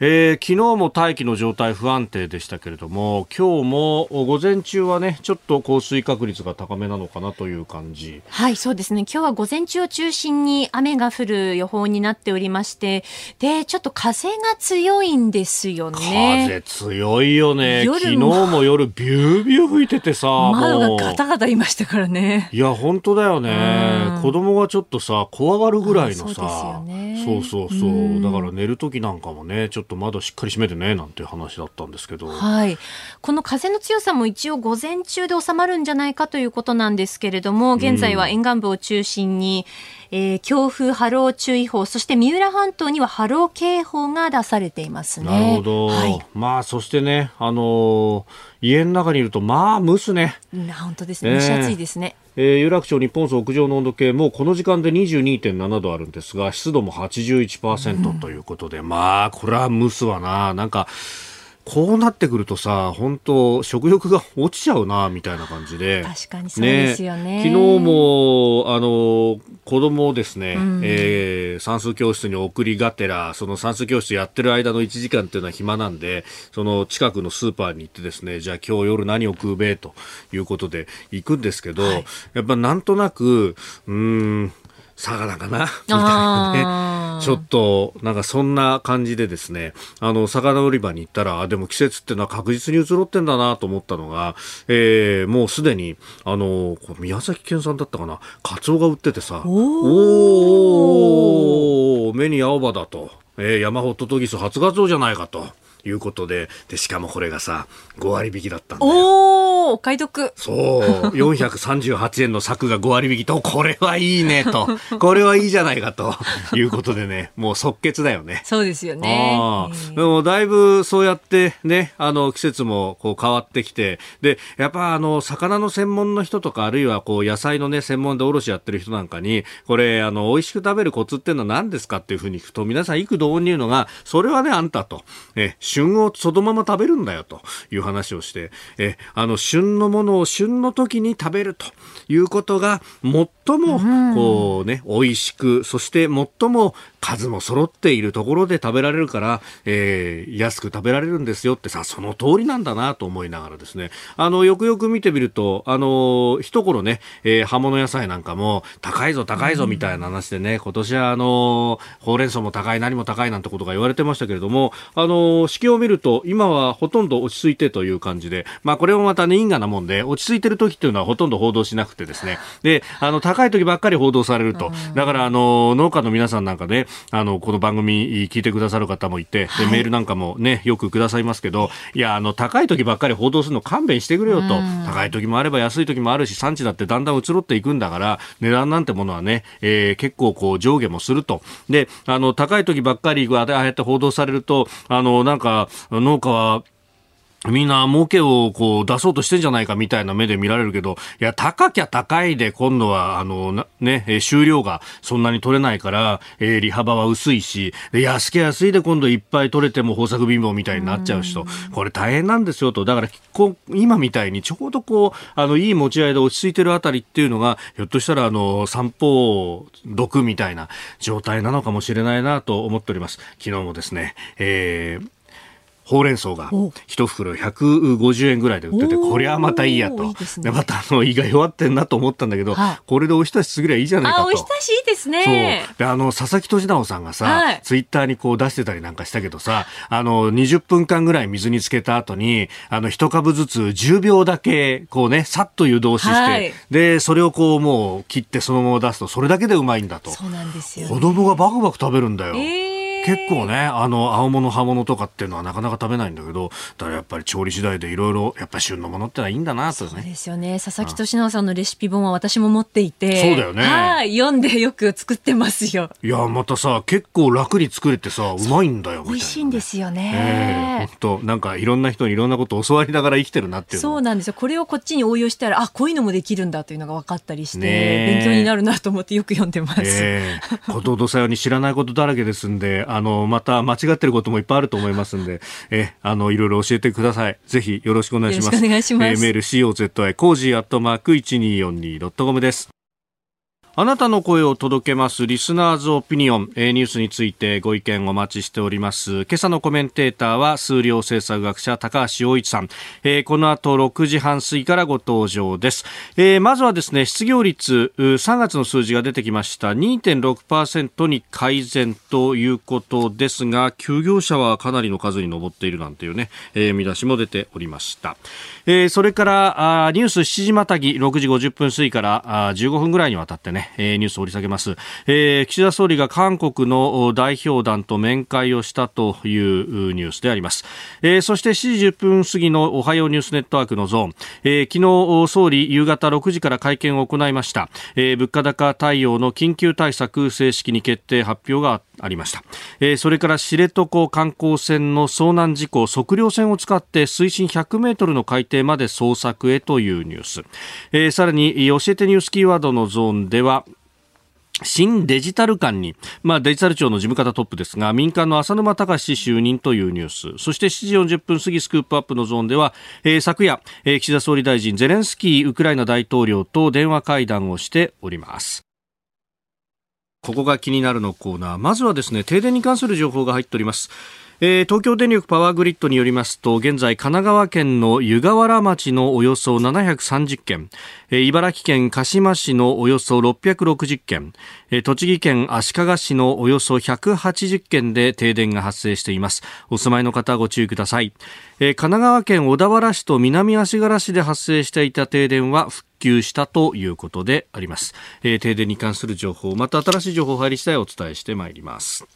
えー、昨日も大気の状態不安定でしたけれども今日も午前中はねちょっと降水確率が高めなのかなという感じ。はいそうですね。今日は午前中を中心に雨が降る予報になっておりましてでちょっと風が強いんですよね。風強いよね。昨日も夜ビュービュー吹いててさ窓がガタガタいましたからね。いや本当だよね、子供がちょっとさ怖がるぐらいのさ。そうそうそうだから寝る時なんかもねちょっとと窓しっかり閉めてねなんていう話だったんですけど、はい、この風の強さも一応午前中で収まるんじゃないかということなんですけれども現在は沿岸部を中心に、うん、えー、強風波浪注意報そして三浦半島には波浪警報が出されていますね。なるほど、はい、まあそしてねあのー、家の中にいるとまあ蒸すね。本当ですね蒸し暑いですね。えーえー、有楽町日本屋上の温度計もこの時間で22.7度あるんですが湿度も81%ということで、うん、まあこれは蒸すわななんかこうなってくるとさ、本当食欲が落ちちゃうな、みたいな感じで。確かにそうですよね。ね昨日も、あの、子供をですね、うん、えー、算数教室に送りがてら、その算数教室やってる間の1時間っていうのは暇なんで、その近くのスーパーに行ってですね、じゃあ今日夜何を食うべということで行くんですけど、はい、やっぱなんとなく、うん、魚かな？みたいなね。ちょっと、なんかそんな感じでですね、あの、魚売り場に行ったら、でも季節ってのは確実に移ろってんだなと思ったのが、えー、もうすでに、あの、宮崎県産だったかな、カツオが売っててさ、おお目に青葉だと、えー、山ホットトギス初ガツオじゃないかと。いうことで、で、しかもこれがさ、5割引きだったんだよ。おお買い得。そう。438円の柵が5割引きと、これはいいねと。これはいいじゃないかということでね、もう即決だよね。そうですよね。でもだいぶそうやってね、あの、季節もこう変わってきて、で、やっぱあの、魚の専門の人とか、あるいはこう、野菜のね、専門で卸やってる人なんかに、これ、あの、美味しく食べるコツっていうのは何ですかっていうふうに聞くと、皆さん幾度に言うのが、それはね、あんたと。え、旬をそのまま食べるんだよという話をして、えあの旬のものを旬の時に食べるということが最もこうね、美味しく、そして最も数も揃っているところで食べられるから、えー、安く食べられるんですよってさ、その通りなんだなと思いながらですね、あの、よくよく見てみると、あの、一頃ね、えー、葉物野菜なんかも、高いぞ高いぞみたいな話でね、今年はあの、ほうれん草も高い、何も高いなんてことが言われてましたけれども、あの、四季を見ると、今はほとんど落ち着いてという感じで、まあこれもまたね、因果なもんで、落ち着いてる時っていうのはほとんど報道しなくてですね、で、あの、高い時ばっかり報道されると、だからあの、農家の皆さんなんかね、あの、この番組聞いてくださる方もいて、はい、メールなんかもね、よくくださいますけど、いや、あの、高い時ばっかり報道するの勘弁してくれよと。高い時もあれば安い時もあるし、産地だってだんだん移ろっていくんだから、値段なんてものはね、えー、結構こう上下もすると。で、あの、高い時ばっかりああやって報道されると、あの、なんか、農家は、みんな儲けをこう出そうとしてんじゃないかみたいな目で見られるけど、いや、高きゃ高いで今度は、あの、ね、収量がそんなに取れないから、えー、利幅は薄いし、で安きゃ安いで今度いっぱい取れても豊作貧乏みたいになっちゃうしと、これ大変なんですよと。だから、こ今みたいにちょうどこう、あの、いい持ち合いで落ち着いてるあたりっていうのが、ひょっとしたら、あの、散歩毒みたいな状態なのかもしれないなと思っております。昨日もですね、えー、ほうれん草が一袋150円ぐらいで売ってて、こりゃまたいいやと。いいでまたあの胃が弱ってんなと思ったんだけど、はい、これでおひたしすぎりゃいいじゃないかと。おひたしいいですね。そう。で、あの、佐々木俊直さんがさ、はい、ツイッターにこう出してたりなんかしたけどさ、あの、20分間ぐらい水につけた後に、あの、一株ずつ10秒だけ、こうね、さっと湯通しして、はい、で、それをこうもう切ってそのまま出すと、それだけでうまいんだと。そうなんですよ、ね、子供がバクバク食べるんだよ。えー結構ね、あの、青物、葉物とかっていうのはなかなか食べないんだけど、だからやっぱり調理次第でいろいろ、やっぱり旬のものってのはいいんだなとね。そうですよね。佐々木俊直さんのレシピ本は私も持っていて。そうだよね。はい。読んでよく作ってますよ。いや、またさ、結構楽に作れてさ、うまいんだよ、美味しいんですよね。えー、本当なんかいろんな人にいろんなことを教わりながら生きてるなっていうそうなんですよ。これをこっちに応用したら、あ、こういうのもできるんだというのが分かったりして、勉強になるなと思ってよく読んでます。えー、ことほどさように知らないことだらけですんで、あの、また間違ってることもいっぱいあると思いますんで、え、あの、いろいろ教えてください。ぜひよろしくお願いします。お願いします。えー、メール COZY コージーアットマーク 1242.com です。あなたの声を届けますリスナーズオピニオン、えー、ニュースについてご意見お待ちしております。今朝のコメンテーターは数量政策学者高橋洋一さん、えー、この後6時半過ぎからご登場です。えー、まずはですね、失業率3月の数字が出てきました2.6%に改善ということですが、休業者はかなりの数に上っているなんていうね、えー、見出しも出ておりました。えー、それからあニュース7時またぎ6時50分過ぎからあ15分ぐらいにわたってね、えー、ニュースを掘り下げます、えー、岸田総理が韓国の代表団と面会をしたというニュースであります、えー、そして7時10分過ぎのおはようニュースネットワークのゾーン、えー、昨日総理夕方6時から会見を行いました、えー、物価高対応の緊急対策正式に決定発表がありました、えー、それから知床観光船の遭難事故測量船を使って水深100メートルの海底まで捜索へというニュース、えー、さらに教えてニュースキーワードのゾーンでは新デジタル官に、まあ、デジタル庁の事務方トップですが、民間の浅沼隆就任というニュース、そして7時40分過ぎスクープアップのゾーンでは、えー、昨夜、えー、岸田総理大臣ゼレンスキーウクライナ大統領と電話会談をしております。ここが気になるのコーナー。まずはですね、停電に関する情報が入っております。えー、東京電力パワーグリッドによりますと現在神奈川県の湯河原町のおよそ730件、えー、茨城県鹿島市のおよそ660件、えー、栃木県足利市のおよそ180件で停電が発生しています。お住まいの方ご注意ください、えー、神奈川県小田原市と南足柄市で発生していた停電は復旧したということであります、えー、停電に関する情報また新しい情報入り次第お伝えしてまいります。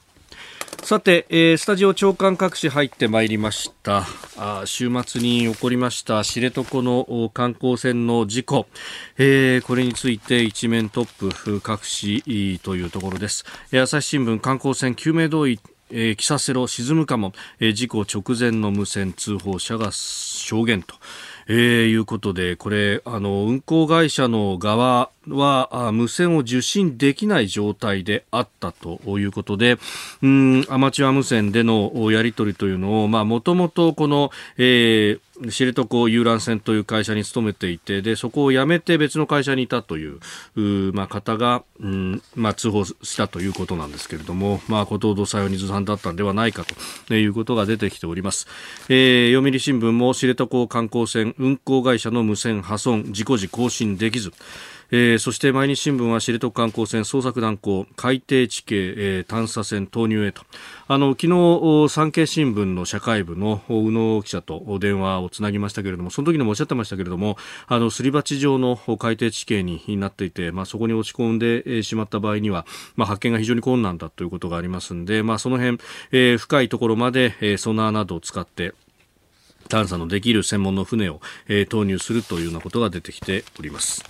さて、えー、スタジオ長官各紙入ってまいりました。あ週末に起こりました知床の観光船の事故、えー、これについて一面トップ各紙というところです、朝日新聞観光船救命胴衣えー、キサセロ沈むかも、えー、事故直前の無線通報者が証言と。えー、いうことで、これ、あの、運航会社の側は、無線を受信できない状態であったということで、うん、アマチュア無線でのやり取りというのを、まあ、もともとこの、えー、知床遊覧船という会社に勤めていてでそこを辞めて別の会社にいたというまあ、方が、うんまあ、通報したということなんですけれども、まあ、後藤さよにずさんだったんではないかということが出てきております、えー、読売新聞も知床観光船運航会社の無線破損事故時更新できずえー、そして毎日新聞は知床観光船捜索断行海底地形、えー、探査船投入へとあの昨日産経新聞の社会部の宇野記者と電話をつなぎましたけれどもその時にもおっしゃってましたけれどもあのすり鉢状の海底地形になっていて、まあ、そこに落ち込んでしまった場合には、まあ、発見が非常に困難だということがありますので、まあ、その辺、えー、深いところまで、えー、ソナーなどを使って探査のできる専門の船を、えー、投入するというようなことが出てきております。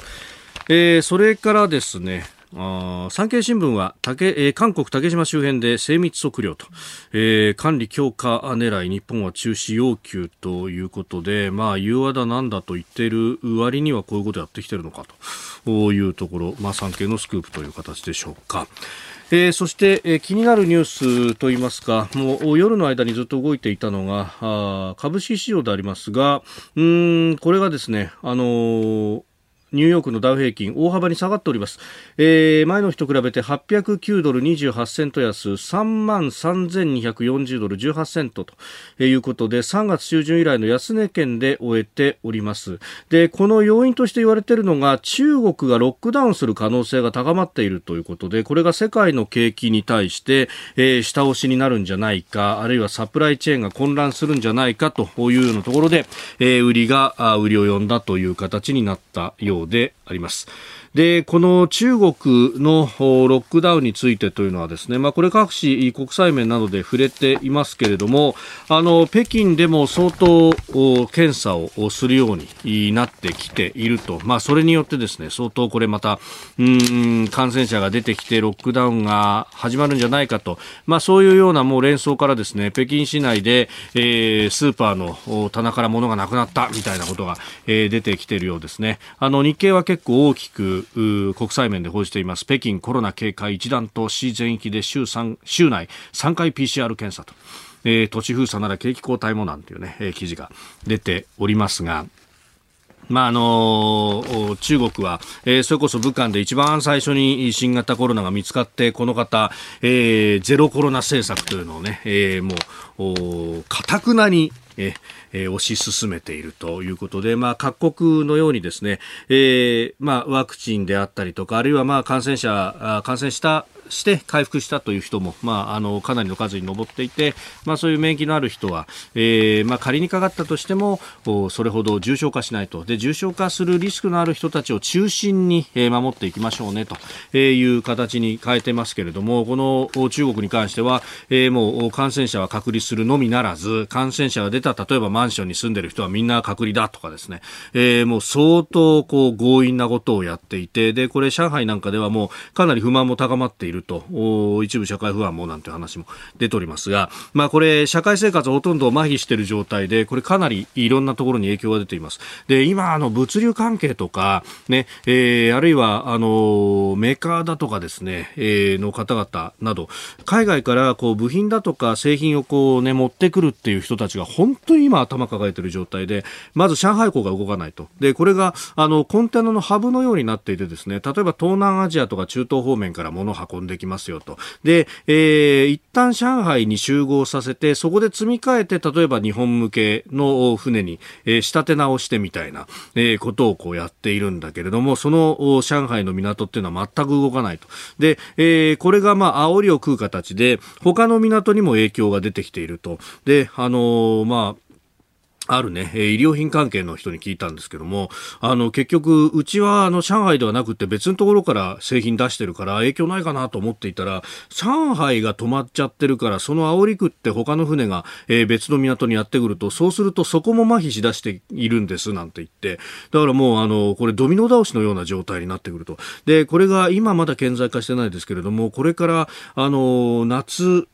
えー、それからですね、あ産経新聞は竹、えー、韓国竹島周辺で精密測量と、えー、管理強化狙い日本は中止要求ということで、まあ、融和だなんだと言っている割にはこういうことやってきてるのかというところ、まあ、産経のスクープという形でしょうか。えー、そして、えー、気になるニュースといいますか、もう夜の間にずっと動いていたのが、あ株式市場でありますが、うん、これがですね、あのーニューヨークのダウ平均大幅に下がっております、えー、前の日と比べて809ドル28セント安3万3240ドル18セントということで3月中旬以来の安値圏で終えております。でこの要因として言われているのが中国がロックダウンする可能性が高まっているということでこれが世界の景気に対して、えー、下押しになるんじゃないかあるいはサプライチェーンが混乱するんじゃないかというようなところで、えー、売りが売りを呼んだという形になったようであります。で、この中国のロックダウンについてというのはですね、まあ、これ各紙国際面などで触れていますけれども、あの、北京でも相当検査をするようになってきていると。まあ、それによってですね、相当これまた、うん、感染者が出てきてロックダウンが始まるんじゃないかと。まあ、そういうようなもう連想からですね、北京市内で、えー、スーパーの棚から物がなくなったみたいなことが、えー、出てきているようですね。あの、日経は結構大きく、国際面で報じています。北京コロナ警戒一段と市全域で週3、週内3回 PCR 検査と。えー、土地封鎖なら景気後退もなんていうね、えー、記事が出ておりますが、まああのー、中国は、えー、それこそ武漢で一番最初に新型コロナが見つかって、この方、えー、ゼロコロナ政策というのをね、えー、もう、かたくなに、ええー、推し進めているということで、まあ、各国のようにですね、えーまあ、ワクチンであったりとか、あるいはまあ感染者、感染したして回復したという人も、まあ、あのかなりの数に上っていて、まあ、そういう免疫のある人は、えーまあ、仮にかかったとしてもそれほど重症化しないと。で重症化するリスクのある人たちを中心に、えー、守っていきましょうねという形に変えてますけれどもこの中国に関しては、えー、もう感染者は隔離するのみならず感染者が出た例えばマンションに住んでる人はみんな隔離だとかですね、えー、もう相当こう強引なことをやっていてでこれ上海なんかではもうかなり不満も高まっているると、一部社会不安もなんて話も出ておりますが、まあこれ、社会生活ほとんど麻痺している状態で、これかなりいろんなところに影響が出ています。で、今、あの、物流関係とか、ね、えー、あるいは、あの、メーカーだとかですね、えー、の方々など、海外からこう部品だとか製品をこうね、持ってくるっていう人たちが本当に今頭抱えている状態で、まず上海港が動かないと。で、これが、あの、コンテナのハブのようになっていてですね、例えば東南アジアとか中東方面から物を運んでできますよと。で、えー、一旦上海に集合させて、そこで積み替えて、例えば日本向けの船に、えー、仕立て直してみたいな、えー、ことをこうやっているんだけれども、その上海の港っていうのは全く動かないと。で、えー、これがまあ、煽りを食う形で、他の港にも影響が出てきていると。で、あのー、まあ、あるね、医療品関係の人に聞いたんですけども、あの、結局、うちは、あの、上海ではなくて別のところから製品出してるから影響ないかなと思っていたら、上海が止まっちゃってるから、その煽り食って他の船が、えー、別の港にやってくると、そうするとそこも麻痺しだしているんです、なんて言って。だからもう、あの、これドミノ倒しのような状態になってくると。で、これが今まだ顕在化してないですけれども、これから、あの、夏、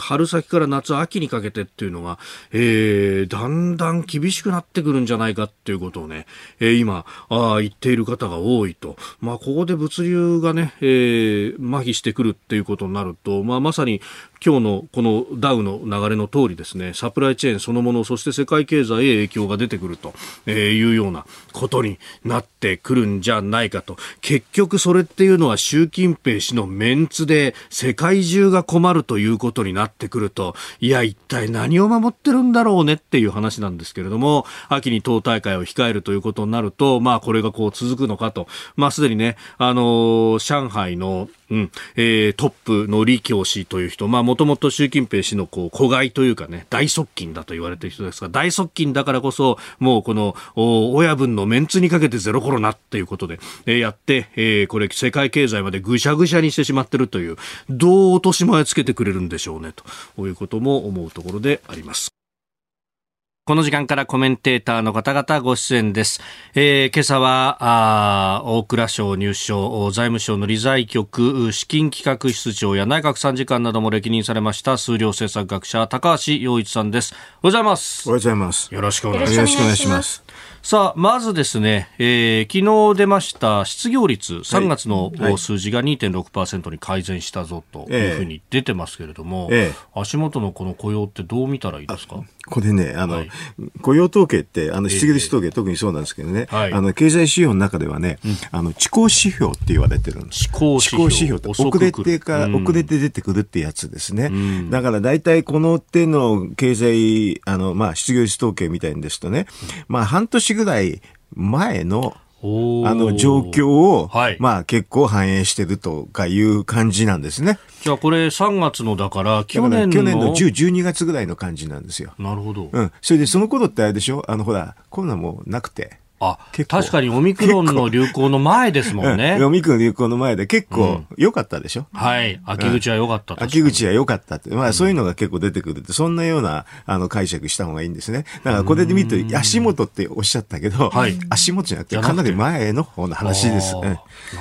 春先から夏、秋にかけてっていうのが、えー、だんだん厳しくなってくるんじゃないかっていうことをね、えー、今あ言っている方が多いと。まあ、ここで物流がね、えー、麻痺してくるっていうことになると、まあ、まさに今日のこのダウの流れの通りですね、サプライチェーンそのもの、そして世界経済へ影響が出てくるというようなことになってくるんじゃないかと。結局それっていうのは習近平氏のメンツで世界中が困るということになってくると、いや、一体何を守ってるんだろうねっていう話なんですけれども、秋に党大会を控えるということになると、まあこれがこう続くのかと。まあすでにね、あのー、上海のうん、えー、トップの李強氏という人、まあ、もともと習近平氏のこう、子飼いというかね、大側近だと言われている人ですが、大側近だからこそ、もうこの、親分のメンツにかけてゼロコロナっていうことで、えー、やって、えー、これ、世界経済までぐしゃぐしゃにしてしまってるという、どう落とし前つけてくれるんでしょうね、ということも思うところであります。この時間からコメンテーターの方々ご出演です。えー、今朝は、あ大蔵省入省、財務省の理財局、資金企画室長や内閣参事官なども歴任されました数量政策学者、高橋洋一さんです。おはようございます。おはようございます。よろしくお願いします。よろしくお願いします。さあ、まずですね、えー、昨日出ました失業率、3月の数字が2.6%に改善したぞというふうに出てますけれども、えー、足元のこの雇用ってどう見たらいいですか？これね、あの、はい、雇用統計って、あの、失業率統計、え。ー、特にそうなんですけどね、はい、あの、経済指標の中ではね、うん、あの、遅行指標って言われてるんです。遅行指標。指標って遅れてから、遅れて出てくるってやつですね。うん、だから大体この手の経済、あの、まあ、失業率統計みたいんですとね、まあ、半年ぐらい前のあの状況を、はい、まあ結構反映してるとかいう感じなんですね。じゃあこれ3月のだから去年の去年の10、12月ぐらいの感じなんですよ。なるほど。うん。それでその頃ってあれでしょ？あのほら、コロナもなくて。あ、確かにオミクロンの流行の前ですもんね。オミクロン流行の前で結構良かったでしょ、うん、はい。秋口は良かった、秋口は良かったって。まあそういうのが結構出てくるって、そんなようなあの解釈した方がいいんですね。だからこれで見ると、足元っておっしゃったけど、はい、足元じゃなくてかなり前の方の話です。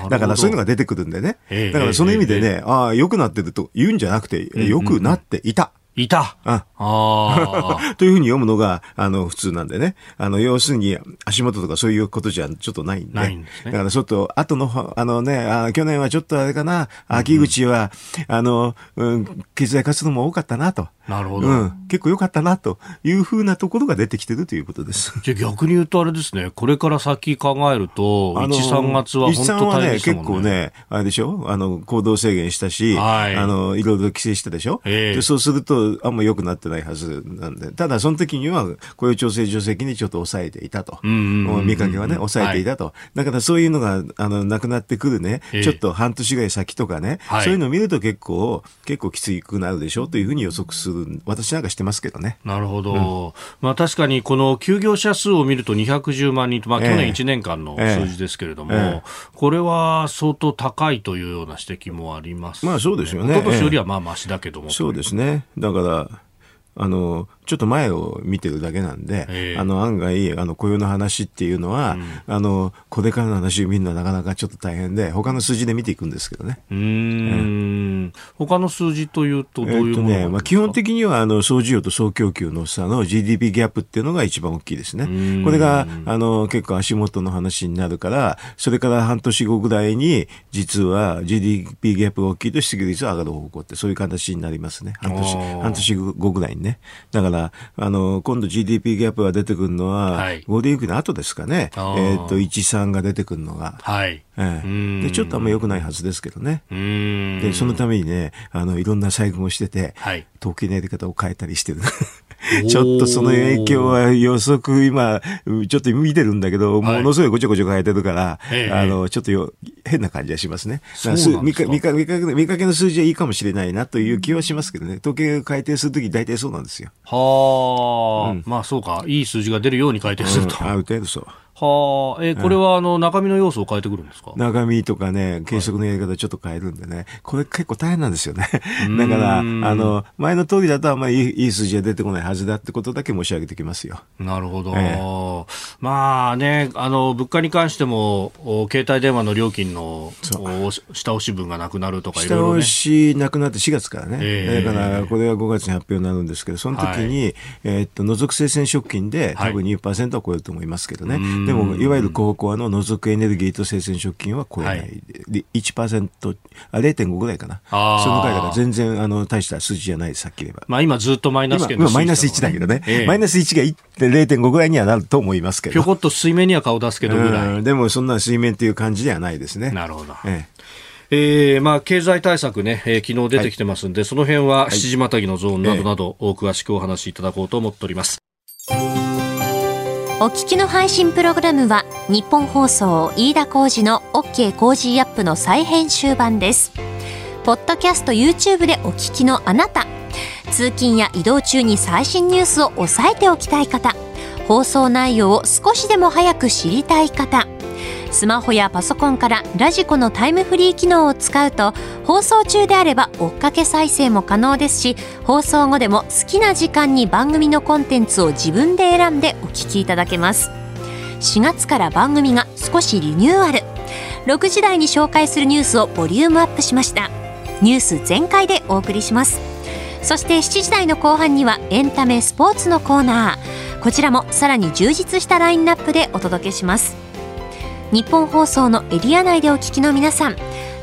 だからそういうのが出てくるんでね。だからその意味でね、ああ、良くなってると言うんじゃなくて、良くなっていた。いた。ああ というふうに読むのが、あの、普通なんでね。あの、要するに、足元とかそういうことじゃちょっとないんで。ないんですね。だからちょっと、後の、あのね、あ去年はちょっとあれかな、秋口は、うん、あの、うん、経済活動も多かったなと。なるほど。うん。結構良かったな、というふうなところが出てきてるということです。じゃ逆に言うとあれですね、これから先考えると、1、3月は本当大変ですもんね。結構ね、あれでしょ？あの、行動制限したし、はい、あの、いろいろ規制したでしょ、えー、でそうすると、あんま良くなってないはずなんで、ただその時には雇用調整助成金にちょっと抑えていたと。見かけはね、抑えていたと。はい、だからそういうのが、あの、なくなってくるね、えー、ちょっと半年ぐらい先とかね、はい、そういうのを見ると結構、結構きつくなるでしょ？うというふうに予測する。私なんかしてますけどね。なるほど。うん、まあ確かにこの休業者数を見ると210万人と、まあ去年1年間の数字ですけれども、えーえー、これは相当高いというような指摘もあります、ね、まあそうですよね。一昨年よりはまあましだけども。そうですね。だから、あの、ちょっと前を見てるだけなんで、あの、案外、あの、雇用の話っていうのは、うん、あの、これからの話を見るのはなかなかちょっと大変で、他の数字で見ていくんですけどね。うん。他の数字というと、どういうものですか、えー、とね、まあ、基本的には、あの、総需要と総供給の差の GDP ギャップっていうのが一番大きいですね。これが、あの、結構足元の話になるから、それから半年後ぐらいに、実は GDP ギャップが大きいと失業率は上がる方向って、そういう形になりますね。半年、半年後ぐらいにね。だから、あの、今度 GDP ギャップが出てくるのは、はい、ゴールデンウィークの後ですかね。えっ、ー、と、1、3が出てくるのが。はい。ええ、でちょっとあんま良くないはずですけどね。で、そのためにね、あの、いろんな細工をしてて、はい、統計のやり方を変えたりしてる。ちょっとその影響は予測今、ちょっと見てるんだけど、ものすごいごちょごちょ変えてるから、あの、ちょっとよ変な感じがしますね。見か見か見か見かけの数字はいいかもしれないなという気はしますけどね。統計改定するとき大体そうなんですよ。はあ、うん、まあそうか。いい数字が出るように改定すると。うん、ある程度そう。はあ、えー、これはあの中身の要素を変えてくるんですか？中身とかね、計測のやり方ちょっと変えるんでね、これ結構大変なんですよね。だから、あの、前の通りだとあんまりいい数字が出てこないはずだってことだけ申し上げてきますよ。なるほど。えー、まあね、あの、物価に関しても、携帯電話の料金の下押し分がなくなるとかいろいろ、ね、下押しなくなって4月からね。えー、だから、これは5月に発表になるんですけど、その時に、はい、えー、っと、除く生鮮食品で多分2%は超えると思いますけどね。はいでも、いわゆる高校の除くエネルギーと生鮮食品は超えない。はい、で1%、あ、0.5ぐらいかな。その回だから全然、あの、大した数字じゃないさっき言えば。まあ今ずっとマイナス圏今マイナス1だけどね。えー、マイナス1が0.5ぐらいにはなると思いますけど。ぴょこっと水面には顔出すけどぐらい。でもそんな水面っていう感じではないですね。なるほど。えーえーまあ、経済対策ね、えー、昨日出てきてますんで、はい、その辺は七時またぎのゾーンなどなど、お詳しくお話しいただこうと思っております。お聞きの配信プログラムは日本放送飯田浩司の OK コージーアップの再編集版です。ポッドキャスト YouTube でお聞きのあなた、通勤や移動中に最新ニュースを押さえておきたい方、放送内容を少しでも早く知りたい方、スマホやパソコンからラジコのタイムフリー機能を使うと放送中であれば追っかけ再生も可能ですし放送後でも好きな時間に番組のコンテンツを自分で選んでお聞きいただけます。4月から番組が少しリニューアル。6時台に紹介するニュースをボリュームアップしました。ニュース全開でお送りします。そして7時台の後半にはエンタメスポーツのコーナー。こちらもさらに充実したラインナップでお届けします。日本放送のエリア内でお聞きの皆さん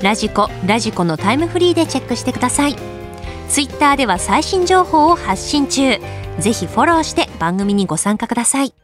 ラジコラジコのタイムフリーでチェックしてくださいツイッターでは最新情報を発信中ぜひフォローして番組にご参加ください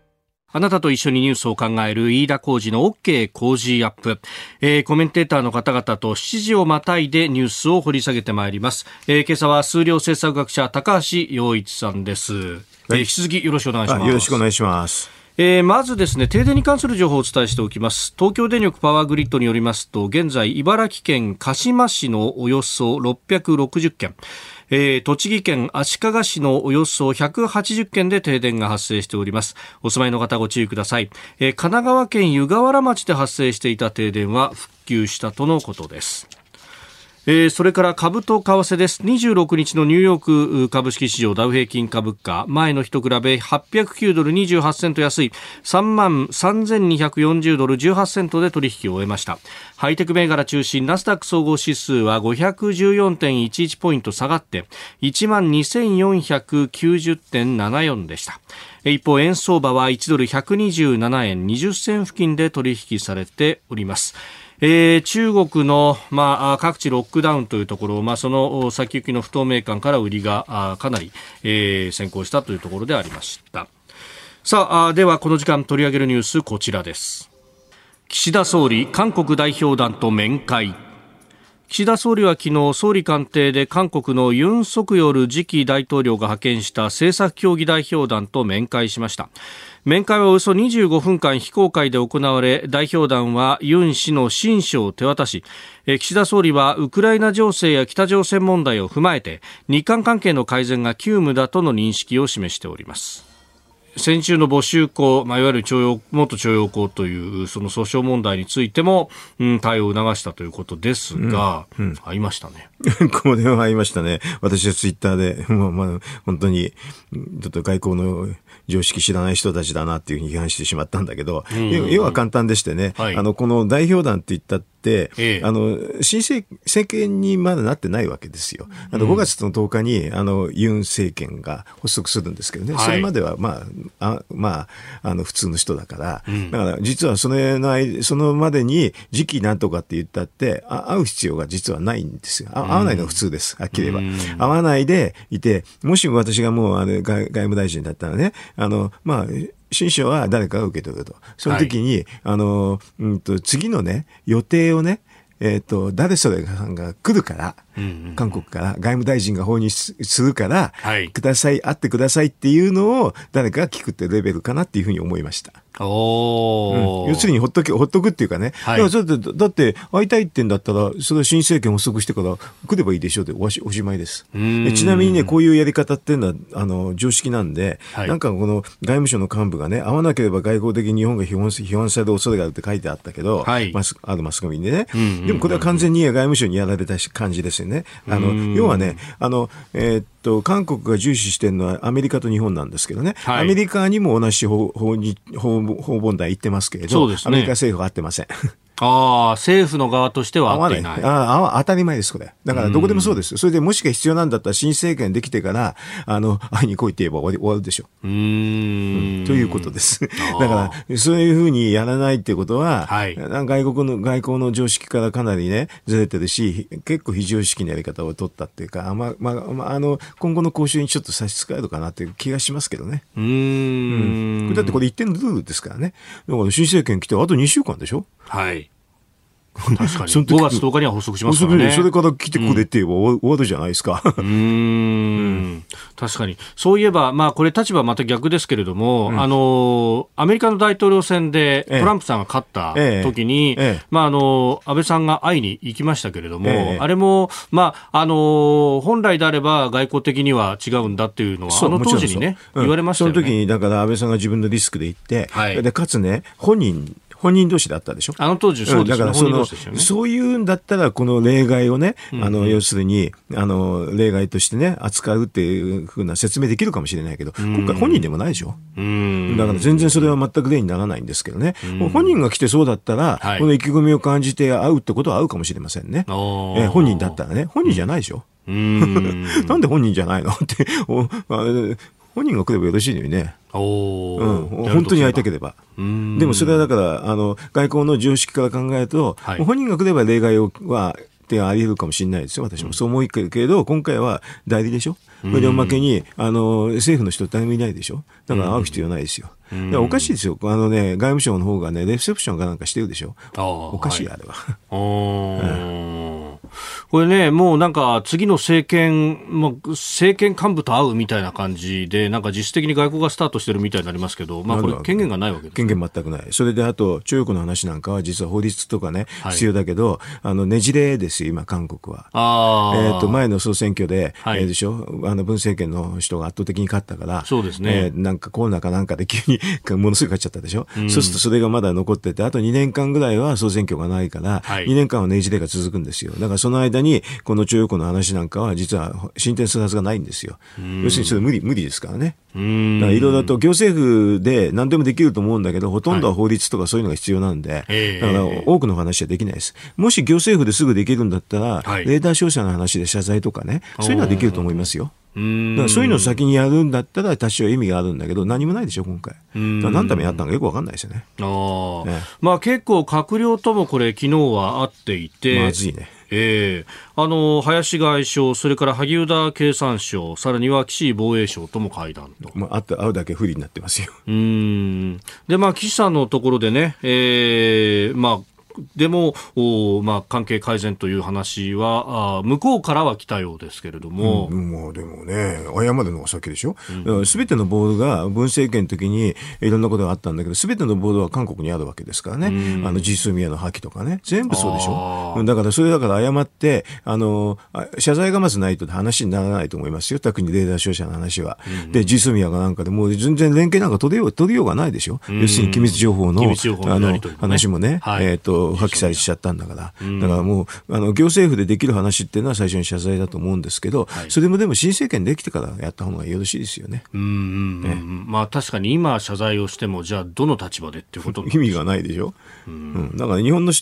あなたと一緒にニュースを考える飯田浩二の OK 工事アップ、えー、コメンテーターの方々と7時をまたいでニュースを掘り下げてまいります。えー、今朝は数量政策学者高橋洋一さんです。はい、えー、引き続きよろしくお願いします。よろしくお願いします。えー、まずですね停電に関する情報をお伝えしておきます。東京電力パワーグリッドによりますと現在茨城県鹿嶋市のおよそ660件えー、栃木県足利市のおよそ180軒で停電が発生しております。お住まいの方ご注意ください、えー、神奈川県湯河原町で発生していた停電は復旧したとのことです。えー、それから株と為替です。26日のニューヨーク株式市場ダウ平均株価、前の日と比べ809ドル28セント安い3万3240ドル18セントで取引を終えました。ハイテク銘柄中心ナスダック総合指数は514.11ポイント下がって1万2490.74でした。一方、円相場は1ドル127円20銭付近で取引されております。えー、中国の、まあ、各地ロックダウンというところ、まあ、その先行きの不透明感から売りがかなり、えー、先行したというところでありました。さあ、ではこの時間取り上げるニュースこちらです。岸田総理、韓国代表団と面会。岸田総理は昨日総理官邸で韓国のユン・ソクヨル次期大統領が派遣した政策協議代表団と面会しました面会はおよそ25分間非公開で行われ代表団はユン氏の親書を手渡し岸田総理はウクライナ情勢や北朝鮮問題を踏まえて日韓関係の改善が急務だとの認識を示しております先週の募集校、まあ、いわゆる徴用元徴用工というその訴訟問題についても、うん、対応を促したということですが、うんうん、会いましたね。これは会いましたね。私はツイッターで、まあ、まあ、本当に、ちょっと外交の常識知らない人たちだなっていうふうに批判してしまったんだけど、要は簡単でしてね、はい、あの、この代表団って言ったって、ええ、あの、新政権にまだなってないわけですよ。あの、5月の10日に、あの、ユン政権が発足するんですけどね、はい、それまでは、まあ、あまあ、あの、普通の人だから、うん、だから、実はそのの、そのまでに時期なんとかって言ったって、あ会う必要が実はないんですよ。会わないのが普通です、はっきり言えば。会わないでいて、もし私がもう、あれ、外務大臣だったらね、あの、まあ、新書は誰かが受け取ると。その時に、はい、あの、うんと、次のね、予定をね、えっ、ー、と、誰それさんが来るから、うんうん、韓国から外務大臣が訪日するから、はい、ください、会ってくださいっていうのを誰かが聞くってレベルかなっていうふうに思いました。おうん、要するにほっとけ、ほっとくっていうかね。はい、だって、だって会いたいってんだったら、それは新政権発足してから来ればいいでしょ？うでおしおしまいです。ちなみにね、こういうやり方っていうのは、あの、常識なんで、はい、なんかこの外務省の幹部がね、会わなければ外交的に日本が批判批判される恐れがあるって書いてあったけど、はい、マスあるマスコミにね、うんうんうん。でもこれは完全に外務省にやられた感じですよね。あの、要はね、あの、えー、っと、韓国が重視してるのはアメリカと日本なんですけどね、はい、アメリカにも同じ訪問団行ってますけれど、ね、アメリカ政府は会ってません。ああ、政府の側としては合っていない。ああ、当たり前です、これ。だから、どこでもそうです。それでもしか必要なんだったら、新政権できてから、あの、会いに来いって言えば終わるでしょう。うん、ということです。だから、そういうふうにやらないってことは、はい、外国の、外交の常識からかなりね、ずれてるし、結構非常識なやり方を取ったっていうか、まあ、まあ、まあ、あの、今後の交渉にちょっと差し支えるかなっていう気がしますけどね。うん,、うん。だってこれ一点のルールですからね。だから新政権来てあと2週間でしょはい。確かに。5月10日には発足しますからね。それから来てくれって言えば終わるじゃないですか。うん。確かに。そういえば、まあこれ立場また逆ですけれども、うん、あの、アメリカの大統領選でトランプさんが勝った時に、えええ、まああの、安倍さんが会いに行きましたけれども、あれも、まああの、本来であれば外交的には違うんだっていうのは、あの当時にね、言われましたよね。その時に、だから安倍さんが自分のリスクで行って、はい、で、かつね、本人本人同士だったでしょ？あの当時そうです、ね、だからその、ね、そういうんだったら、この例外をね、あの、要するに、あの、例外としてね、扱うっていうふうな説明できるかもしれないけど、今回本人でもないでしょ？だから全然それは全く例にならないんですけどね。本人が来てそうだったら、はい、この意気込みを感じて会うってことは合うかもしれませんね。え本人だったらね。本人じゃないでしょ？なんで本人じゃないの？って本人が来ればよろしいのにね。おうん、本当に会いたければ。でもそれはだから、あの、外交の常識から考えると、はい、本人が来れば例外は、ってあり得るかもしれないですよ、私も。そう思うけど、今回は代理でしょ？それでおまけに、あの、政府の人誰もいないでしょ？だから会う必要ないですよ。おかしいですよ。あのね、外務省の方がね、レセプションかなんかしてるでしょ？おかしい、はい、あれは。これね、もうなんか次の政権、まあ、政権幹部と会うみたいな感じで、なんか実質的に外交がスタートしてるみたいになりますけど、まあこれ権限がないわけです、権限全くない。それであと、中国の話なんかは実は法律とかね、必要だけど、あの、ねじれですよ、今、韓国は。あえっ、と、前の総選挙で、はい、えー、でしょ、あの、文政権の人が圧倒的に勝ったから、そうですね。えー、なんかコロナかなんかで急に ものすごい勝っちゃったでしょ。うん、そうするとそれがまだ残ってて、あと2年間ぐらいは総選挙がないから、はい、2年間はねじれが続くんですよ。だからその間に、この中国の話なんかは実は進展するはずがないんですよ。要するにそれ無理、無理ですからね。だからいろいろと行政府で何でもできると思うんだけど、ほとんどは法律とかそういうのが必要なんで、はい、だから多くの話はできないです。もし行政府ですぐできるんだったら、はい、レーダー照射の話で謝罪とかね、そういうのはできると思いますよ。だからそういうのを先にやるんだったら多少意味があるんだけど何もないでしょ今回。何のためにやったのかよく分かんないですよね。あ、ね、まあ結構閣僚ともこれ昨日は会っていてまずいねえー、あの林外相、それから萩生田経産省、さらには岸防衛省とも会談と。まあ、会うだけ不利になってますよ。うんで、まあ、岸さんのところでね、えーまあ、でも、まあ、関係改善という話はあ、向こうからは来たようですけれども。うん、もうでもね、謝るのが先でしょ？す、う、べ、ん、てのボードが、文政権の時にいろんなことがあったんだけど、すべてのボードは韓国にあるわけですからね。うん、あの、ジスミヤの破棄とかね。全部そうでしょ？だから、それだから謝って、あの、謝罪がまずないと話にならないと思いますよ。特にレーダー照射の話は。うん、で、ジスミヤがなんかでもう全然連携なんか取れよう、取りようがないでしょ？要するに機密情報の、あの、話もね、はい、えっ、ー、と、破棄されしちゃったん。だから、だからもうあの行政府でできる話っていうのは最初に謝罪だと思うんですけど、はい、それもでも新政権できてからやった方がよろしいですよね。うん、ね、まあ確かに今謝罪をしてもじゃあどの立場でっていうこと意味がないでしょ？うん、だから日本の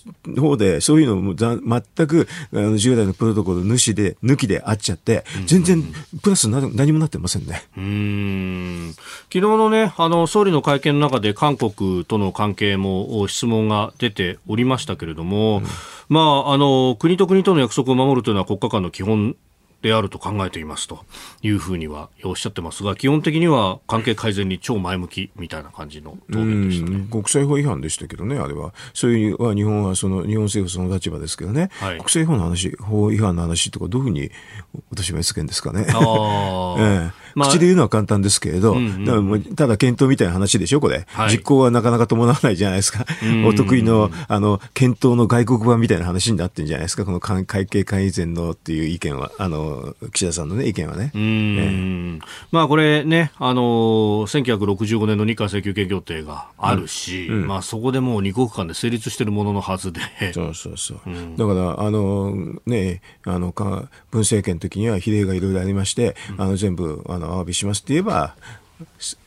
方でそういうのも全くあの従来のプロトコル主で抜きであっちゃって全然プラスな何もなってませんね。うん。昨日のねあの総理の会見の中で韓国との関係も質問が出ておりましたけれども、うん、まああの国と国との約束を守るというのは国家間の基本であると考えていますというふうにはおっしゃってますが、基本的には関係改善に超前向きみたいな感じの答弁でしたね。国際法違反でしたけどね、あれは。そういうは日本はその、日本政府その立場ですけどね、はい、国際法の話、法違反の話とかどういうふうに私は言つけんですかね。あ ええまあ、口で言うのは簡単ですけれど、うんうん、だもうただ検討みたいな話でしょ、これ、はい、実行はなかなか伴わないじゃないですか。お得意の、あの、検討の外国版みたいな話になってるんじゃないですか、この会計改善のっていう意見は、あの、岸田さんのね、意見はね。うん、えまあ、これね、あの、1965年の日韓請求権協定があるし、うん。うん、まあ、そこでもう二国間で成立してるもののはずで。そうそうそう。だから、あの、ね、あの、文政権の時には比例がいろいろありまして、あの、全部、あの、アワビしますって言えば、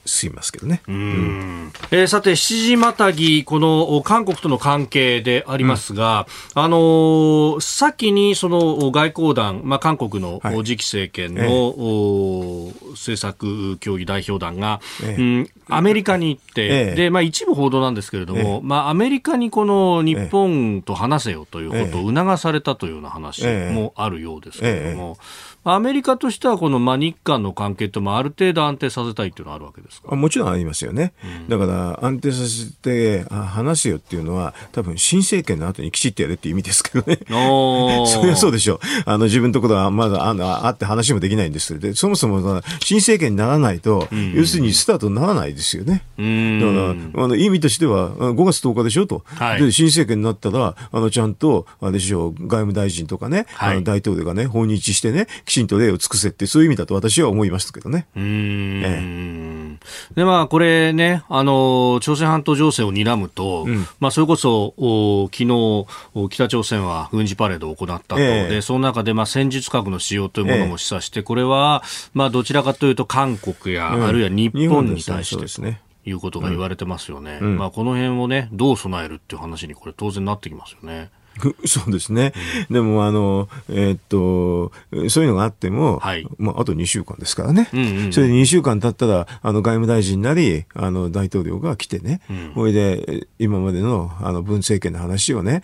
すいますけどね。うん、えー、さて、七時またぎ、この韓国との関係でありますが、うん、あのー、先にその外交団、まあ、韓国の次期政権の、はいえー、政策協議代表団が、えー、うん、アメリカに行って、えー、で、まあ、一部報道なんですけれども、まあ、アメリカにこの日本と話せよということを促されたというような話もあるようですけれども、アメリカとしてはこの、まあ、日韓の関係ともある程度安定させたいというのはあるわけですか？もちろんありますよね。うん、だから安定させて話すよっていうのは多分新政権の後にきちっとやれっていう意味ですけどね。そりゃそうでしょう。あの自分のところはまだあの会って話もできないんですでそもそも新政権にならないと、うん、要するにスタートにならないですよね。うん、だからあの意味としては5月10日でしょと。はい、で新政権になったらあのちゃんとあれでしょう外務大臣とかね、はい、あの大統領がね訪日してねきちんと例を尽くせってそういう意味だと私は思いましたけどね。うん、ええ、でまあこれねあの朝鮮半島情勢を睨むと、うん、まあそれこそお昨日北朝鮮は軍事パレードを行ったと、えでその中でまあ戦術核の使用というものも示唆して、これはまあどちらかというと韓国や、うん、あるいは日本に対して、ね、いうことが言われてますよね。まあこの辺をねどう備えるっていう話にこれ当然なってきますよね。そうですね、うん、でもあの、えー、っとそういうのがあっても、はい、まあ、あと2週間ですからね、うんうん、それで2週間経ったらあの外務大臣なりあの大統領が来てね、うん、それで今までのあの文政権の話をね、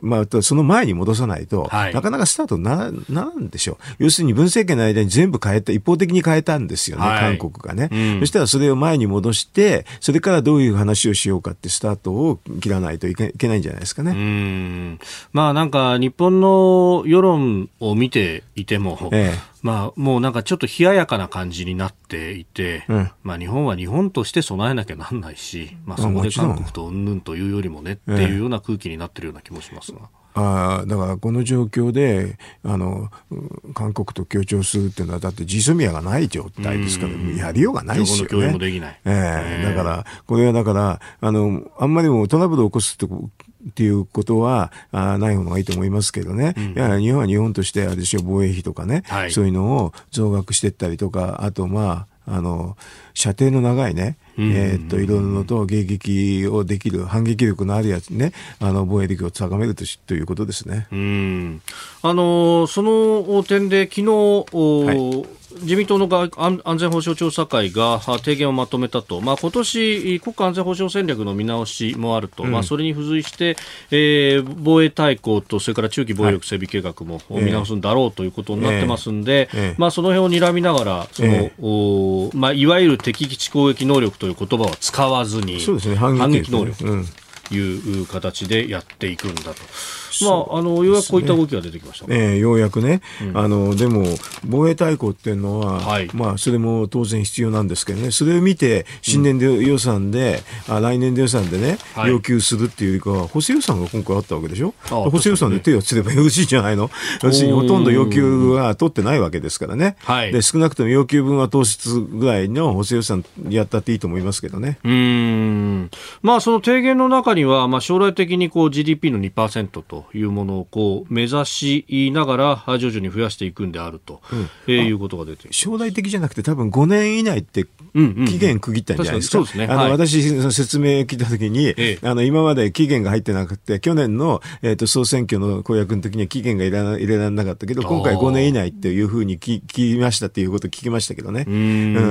まあ、その前に戻さないと、はい、なかなかスタートなならんでしょう。要するに文政権の間に全部変えた一方的に変えたんですよね、はい、韓国がね、うん、そしたらそれを前に戻してそれからどういう話をしようかってスタートを切らないといけないんじゃないですかね。まあなんか日本の世論を見ていても、ええ、まあもうなんかちょっと冷ややかな感じになっていて、うん、まあ日本は日本として備えなきゃなんないし、まあそこで韓国とうんぬんというよりもねっていうような空気になってるような気もしますが。えあだからこの状況であの韓国と協調するっていうのはだってジソミアがない状態ですから、やりようがないですよね。えー、だからこれはだからあのあんまりもトラブルを起こすってっていうことはあない方がいいと思いますけどね、うん、やはり日本は日本としてあれで防衛費とかね、はい、そういうのを増額していったりとかあとまああの射程の長いねえー、っといろいろのと迎撃をできる反撃力のあるやつねあの防衛力を高めるとということですね。うん。あのその点で昨日、はい自民党の安全保障調査会が提言をまとめたと、まあ、今年国家安全保障戦略の見直しもあると、うん、まあ、それに付随して、えー、防衛大綱と、それから中期防衛力整備計画も見直すんだろうということになってますんで、えーえー、まあ、その辺を睨みながら、その、えー、まあ、いわゆる敵基地攻撃能力という言葉を使わずに、そうですね、反撃能力。という形でやっていくんだと。まあ、あのようやくこういった動きが出てきました、ね、えー、ようやくね、うん、あのでも防衛大綱っていうのは、はい、まあ、それも当然必要なんですけどね、それを見て、新年度予算で、うん、あ来年度予算でね、はい、要求するっていうよりかは、補正予算が今回あったわけでしょ、補正予算で手をつればよろしいんじゃないの、要するにほとんど要求は取ってないわけですからね、はい、で少なくとも要求分は当出ぐらいの補正予算やったっていいと思いますけどね。うん。まあ、その提言の中には、まあ、将来的にこう GDP の2%というものをこう目指しながら徐々に増やしていくんであると、うんえー、いうことが出て将来的じゃなくて多分5年以内って期限区切ったんじゃないですか？うんうん、そうですね。あの、はい、私、説明聞いたときに、ええ、あの、今まで期限が入ってなくて、去年の、えっ、ー、と、総選挙の公約の時には期限が入れ入れられなかったけど、今回5年以内っていうふうに聞きましたっていうことを聞きましたけどね。うん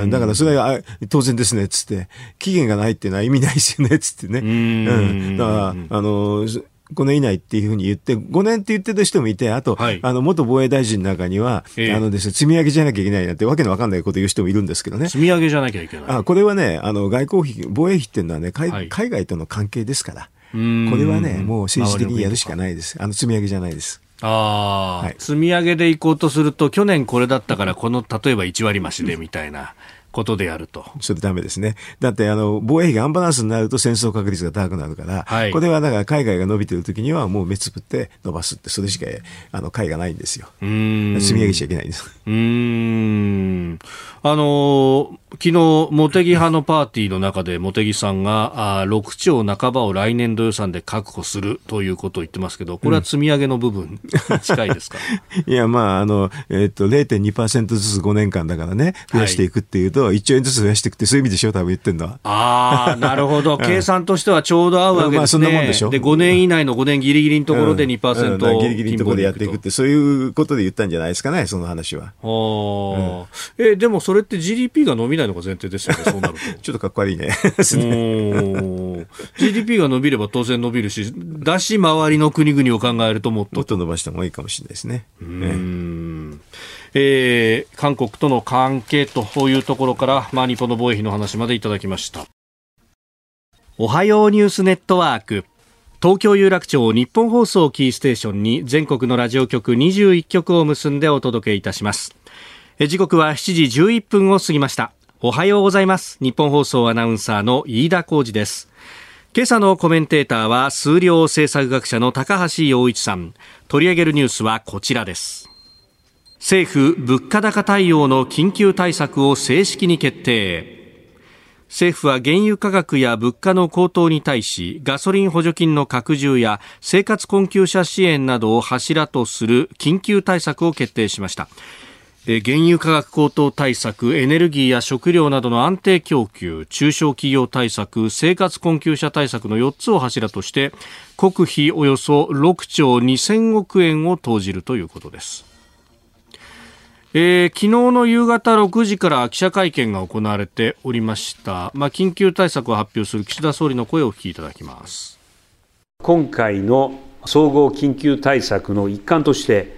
うん、だからそれは当然ですね、つって、期限がないっていうのは意味ないですよね、つってね。うん。だから、あの、5年以内っていうふうに言って、5年って言ってる人もいて、あと、はい、あの、元防衛大臣の中には、えー、あのですね、積み上げじゃなきゃいけないなんてわけのわかんないこと言う人もいるんですけどね。積み上げじゃなきゃいけない。あ、これはね、あの、外交費、防衛費っていうのはね、海はい、海外との関係ですから。これはね、もう政治的にやるしかないです。あの、積み上げじゃないです。ああ、はい、積み上げでいこうとすると、去年これだったから、この、例えば1割増しでみたいな。ことであると。それダメですね。だって、あの、防衛費がアンバランスになると戦争確率が高くなるから、はい、これはだから海外が伸びてる時にはもう目つぶって伸ばすって、それしか、あの、会がないんですよ。うん。積み上げちゃいけないんです。うん。あの昨日茂木派のパーティーの中で茂木さんがあ6兆半ばを来年度予算で確保するということを言ってますけど、これは積み上げの部分、近いですか？いや、まあ、あの、えっ、と、0.2%ずつ5年間だからね、増やしていくっていうと、はい、1兆円ずつ増やしていくって、そういう意味でしょ、多分言ってるのは。ああ、なるほど。計算としてはちょうど合うわけですね。まあ、そんなもんでしょ？で、5年以内の5年ギリギリのところで2%、うんうん、ギリギリのところでやっていくって、そういうことで言ったんじゃないですかね、その話は。あうん、え、でもそれって GDP が伸びないのが前提ですよね、そうなると。ちょっとかっこ悪いね。GDP が伸びれば当然伸びるし、だし周りの国々を考えるともっと。もっと伸ばした方がいいかもしれないですね。うんえー、韓国との関係というところから、まあ、日本の防衛費の話までいただきました。おはようニュースネットワーク。東京有楽町日本放送キーステーションに全国のラジオ局21局を結んでお届けいたします。時刻は7時11分を過ぎました。おはようございます。日本放送アナウンサーの飯田浩二です。今朝のコメンテーターは数量政策学者の高橋洋一さん。取り上げるニュースはこちらです。政府物価高対応の緊急対策を正式に決定。政府は原油価格や物価の高騰に対しガソリン補助金の拡充や生活困窮者支援などを柱とする緊急対策を決定しました。原油価格高騰対策、エネルギーや食料などの安定供給、中小企業対策、生活困窮者対策の4つを柱として、国費およそ6兆2000億円を投じるということです。えー、昨日の夕方6時から記者会見が行われておりました、まあ、緊急対策を発表する岸田総理の声をお聞きいただきます今回の総合緊急対策の一環として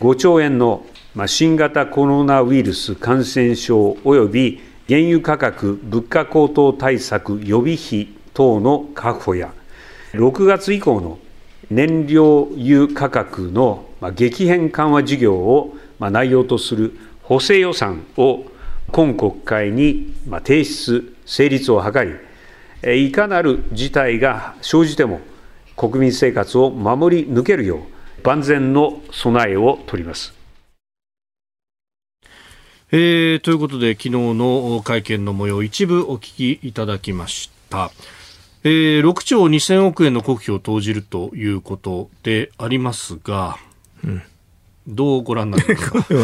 5兆円の新型コロナウイルス感染症及び原油価格・物価高騰対策予備費等の確保や、6月以降の燃料油価格の激変緩和事業を内容とする補正予算を今国会に提出、成立を図り、いかなる事態が生じても、国民生活を守り抜けるよう、万全の備えを取ります。えー、ということで、昨日の会見の模様、一部お聞きいただきました。えー、6兆2000億円の国費を投じるということでありますが、うん。どうご覧になりますか？こ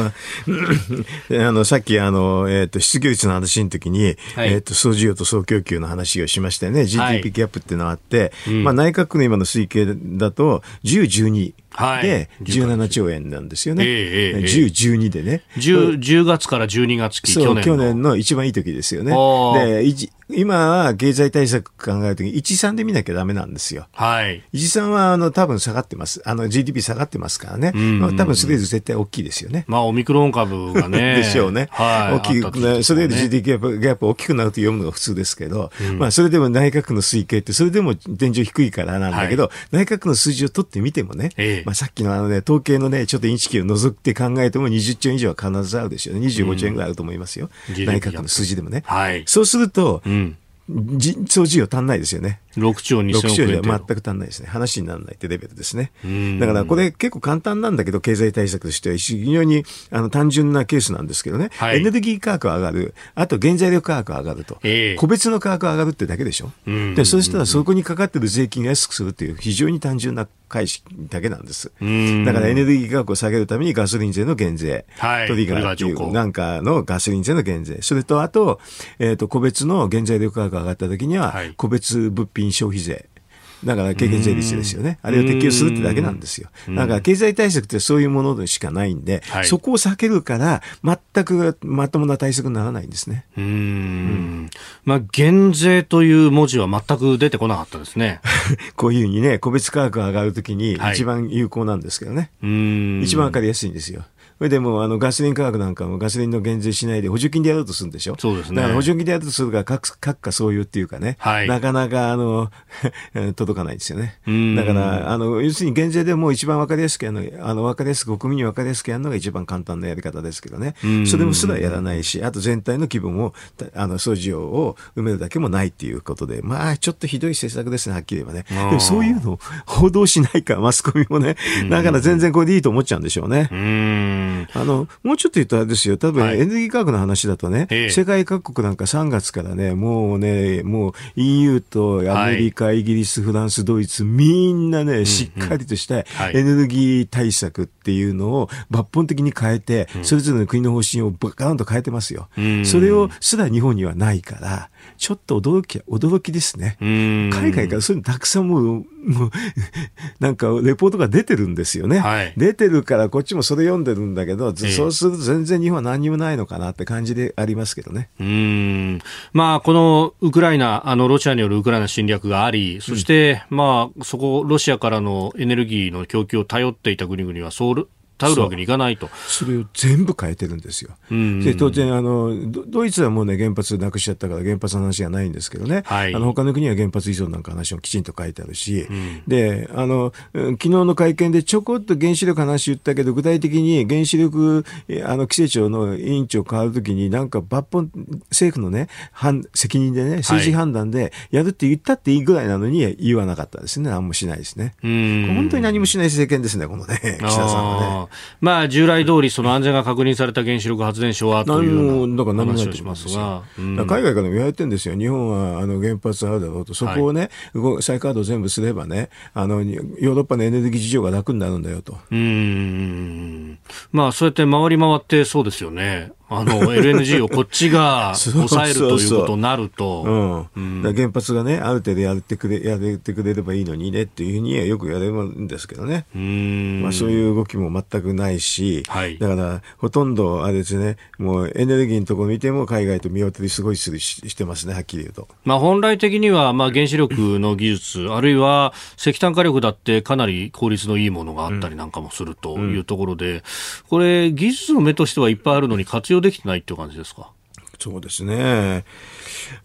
れはあのさっきあの、えーと、失業率の話の時に、はい、えーと、総需要と総供給の話をしましたよね、GDP ギャップっていうのがあって、はいまあ、内閣の今の推計だと、10、12。で、17兆円なんですよね。えー、10、12でね。10, 10月から12月期、去年去年の一番いい時ですよね。で、今は経済対策考えるとき、13で見なきゃダメなんですよ。はい。13は、あの、多分下がってます。あの、GDP 下がってますからね。うんまあ、多分それより絶対大きいですよね。まあ、オミクロン株がね。でしょうね。はい。大きく、ね、それより GDP ギャップギャップ大きくなると読むのが普通ですけど、うん、まあ、それでも内閣の推計って、それでも天井低いからなんだけど、はい、内閣の数字を取ってみてもね、ええ、まあ、さっきのあのね、統計のね、ちょっとインチキを除いて考えても20兆円以上は必ずあるでしょうね。25兆円ぐらいあると思いますよ。うん、内閣の数字でもね。はい。そうすると、うん総事業足んないですよね。6兆2000億円。6兆じゃ全く足んないですね。話にならないってレベルですね。だからこれ結構簡単なんだけど、経済対策としては非常にあの単純なケースなんですけどね、はい、エネルギー価格上がる、あと原材料価格上がると、えー、個別の価格上がるってだけでしょ？で、そうしたらそこにかかってる税金が安くするっていう非常に単純な返しだけなんです。だからエネルギー価格を下げるためにガソリン税の減税、はい、トリガーっていうなんかのガソリン税の減税、それとあと、えっ、ー、と、個別の原材料価格が上がった時には、個別物品消費税。だから軽減税率ですよね。あれを適用するってだけなんですよ。だから経済対策ってそういうものでしかないんで、はい、そこを避けるから、全くまともな対策にならないんですね。うんうん、まあ、減税という文字は全く出てこなかったですね。こういうふうにね、個別価格が上がるときに一番有効なんですけどね。はい、一番わかりやすいんですよ。それでもあのガソリン価格なんかもガソリンの減税しないで補助金でやろうとするんでしょ？そうですね。だから補助金でやろうとするから各、各家そういうっていうかね、はい、なかなかあの 届かないですよね。だから、あの、要するに減税でも一番わかりやすくやるの、あの、わかりやすく、国民にわかりやすくやるのが一番簡単なやり方ですけどね。それもすらやらないし、あと全体の規模も、あの、掃除を埋めるだけもないっていうことで、まあ、ちょっとひどい政策ですね、はっきり言えばね。でもそういうのを報道しないかマスコミもね、だから全然これでいいと思っちゃうんでしょうね。あの、もうちょっと言うとあれですよ、多分エネルギー価格の話だとね、はい、世界各国なんか3月からね、もうね、もう EU とアメリカ、はい、イギリス、フランス、ドイツ、みんなね、しっかりとしたエネルギー対策っていうのを抜本的に変えて、それぞれの国の方針をバカンと変えてますよ。それをすら日本にはないから、ちょっと驚き、驚きですね。海外からそういうのたくさんもう、もう、なんかレポートが出てるんですよね。はい、出てるからこっちもそれ読んでるんだけど、そうすると全然日本は何にもないのかなって感じでありますけどね。うん。まあ、このウクライナ、あの、ロシアによるウクライナ侵略があり、そして、うん、まあ、そこ、ロシアからのエネルギーの供給を頼っていた国々は、ソウル、頼るわけにいかないと。それを全部変えてるんですよ。で当然あのドイツはもうね原発なくしちゃったから原発の話がないんですけどね、はい、あの他の国は原発依存なんか話もきちんと書いてあるし、うん、であの昨日の会見でちょこっと原子力話言ったけど具体的に原子力あの規制庁の委員長変わるときになんか抜本政府のね責任でね政治判断でやるって言ったっていいぐらいなのに言わなかったですね。何もしないですね。本当に何もしない政権ですねこのね岸田さんはね。まあ、従来通りその安全が確認された原子力発電所はというような話をしますが、うん、海外からも言われてるんですよ、日本はあの原発あるだろうと、そこをね、はい、再稼働全部すればねあの、ヨーロッパのエネルギー事情が楽になるんだよと。うん。まあ、そうやって回り回ってそうですよね。あの LNG をこっちが 抑えるということになると、うん、原発がね、ある程度やってくれやってくれればいいのにねっていうふうにはよく言われるんですけどね、うん。まあ、そういう動きも全くないし、はい、だからほとんどあれですね、もうエネルギーのところ見ても海外と見劣りすごいするししてますね、はっきり言うと。まあ、本来的にはまあ原子力の技術、あるいは石炭火力だってかなり効率のいいものがあったりなんかもするというところで、これ、技術の目としてはいっぱいあるのに活用できてないっていう感じですか？そうですね。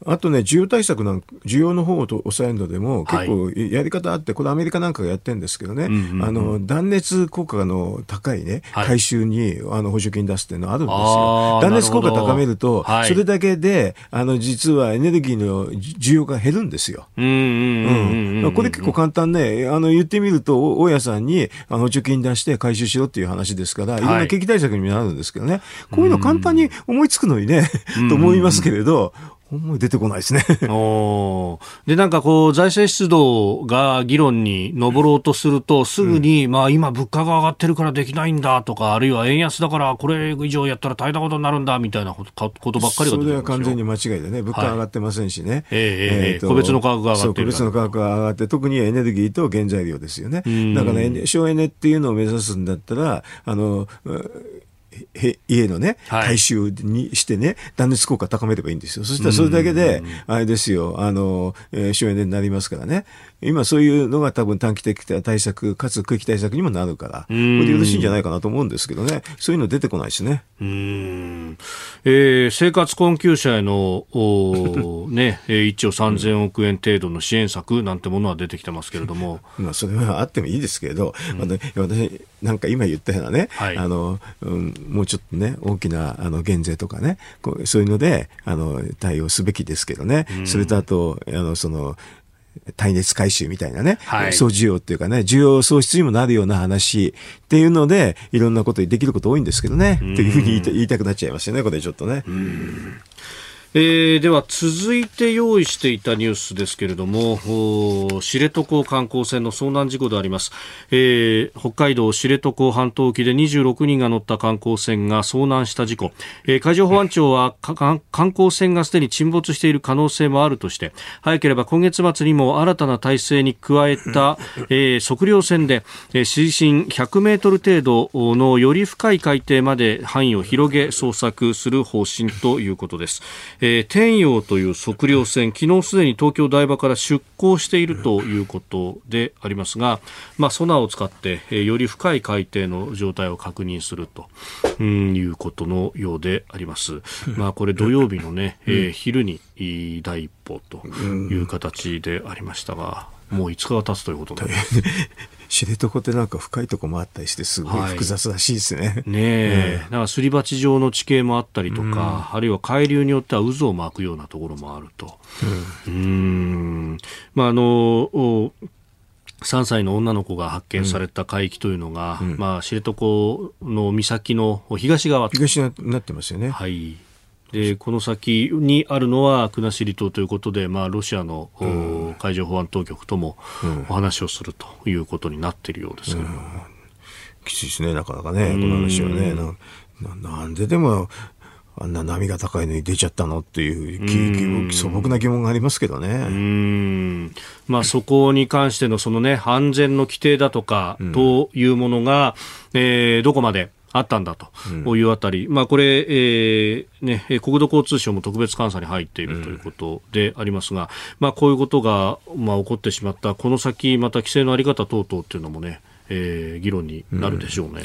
あとね、需要対策なん、需要の方を抑えるのでも、結構やり方あって、これアメリカなんかがやってるんですけどね、あの、断熱効果の高いね、回収に、あの、補助金出すっていうのはあるんですよ。断熱効果高めると、それだけで、あの、実はエネルギーの需要が減るんですよ。うん。これ結構簡単ね、あの、言ってみると、大家さんに、あの、補助金出して回収しろっていう話ですから、い。ろんな景気対策にもなるんですけどね、こういうの簡単に思いつくのにね、と思いますけれど、思い出てこないですね。おで、なんかこう、財政出動が議論に上ろうとすると、すぐに、うん、まあ今物価が上がってるからできないんだとか、あるいは円安だからこれ以上やったら大変なことになるんだみたいなことばっかりがそれは完全に間違いでね、物価上がってませんしね。はい、えー、えー、個別の価格が上がってる個別の価格が上がって、特にエネルギーと原材料ですよね。だから、省エネっていうのを目指すんだったら、あの、家のね、改修にしてね、断熱効果高めればいいんですよ。そしたらそれだけで、あれですよ、あの、えー、省エネになりますからね。今そういうのが多分短期的対策、かつ空気対策にもなるから、これでよろしいんじゃないかなと思うんですけどね、そういうの出てこないですね。うん。えー、生活困窮者への、お ね、1兆3000億円程度の支援策なんてものは出てきてますけれども。まあ、それはあってもいいですけれど、うん、私、なんか今言ったようなね、はい、あの、うん、もうちょっとね、大きなあの減税とかね、こうそういうので、あの、対応すべきですけどね、それとあと、あの、その、耐熱回収みたいなね、はい、総需要っていうかね、需要創出にもなるような話っていうので、いろんなことにできること多いんですけどね、っていうふうに言いたくなっちゃいますよね、これちょっとね。えー、では続いて用意していたニュースですけれども知床観光船の遭難事故であります、えー、北海道知床半島沖で26人が乗った観光船が遭難した事故、えー、海上保安庁は観光船がすでに沈没している可能性もあるとして早ければ今月末にも新たな体制に加えた、えー、測量船で、えー、水深100メートル程度のより深い海底まで範囲を広げ捜索する方針ということです。えー、天陽という測量船、昨日すでに東京台場から出港しているということでありますが、まあ、ソナーを使って、えー、より深い海底の状態を確認すると、うん、いうことのようであります。まあ、これ土曜日のね、えー、昼に第一歩という形でありましたが、もう5日が経つということで。知床ってなんか深いとこもあったりしてすごい複雑らしいですね。はい、ねえ、うん、なんかすり鉢状の地形もあったりとか、うん、あるいは海流によっては渦を巻くようなところもあると。うん、うん。まああの3歳の女の子が発見された海域というのが、うん、まあ、知床の岬の東側。東になってますよね。はい。でこの先にあるのは国後島ということで、まあ、ロシアの、うん、海上保安当局ともお話をするということになっているようですけど、うん、きついですね、なかなかね、この話はね。ななんででもあんな波が高いのに出ちゃったのっていう素朴な疑問がありますけどね。うん。まあ、そこに関してのその、ね、安全の規定だとかというものが、うん、えー、どこまであったんだと。いうあたり、うん、まあ、これ、えーね、国土交通省も特別監査に入っているということでありますが、うん、まあ、こういうことが、まあ、起こってしまった、この先、また規制の在り方等々っていうのもね、えー、議論になるでしょうね、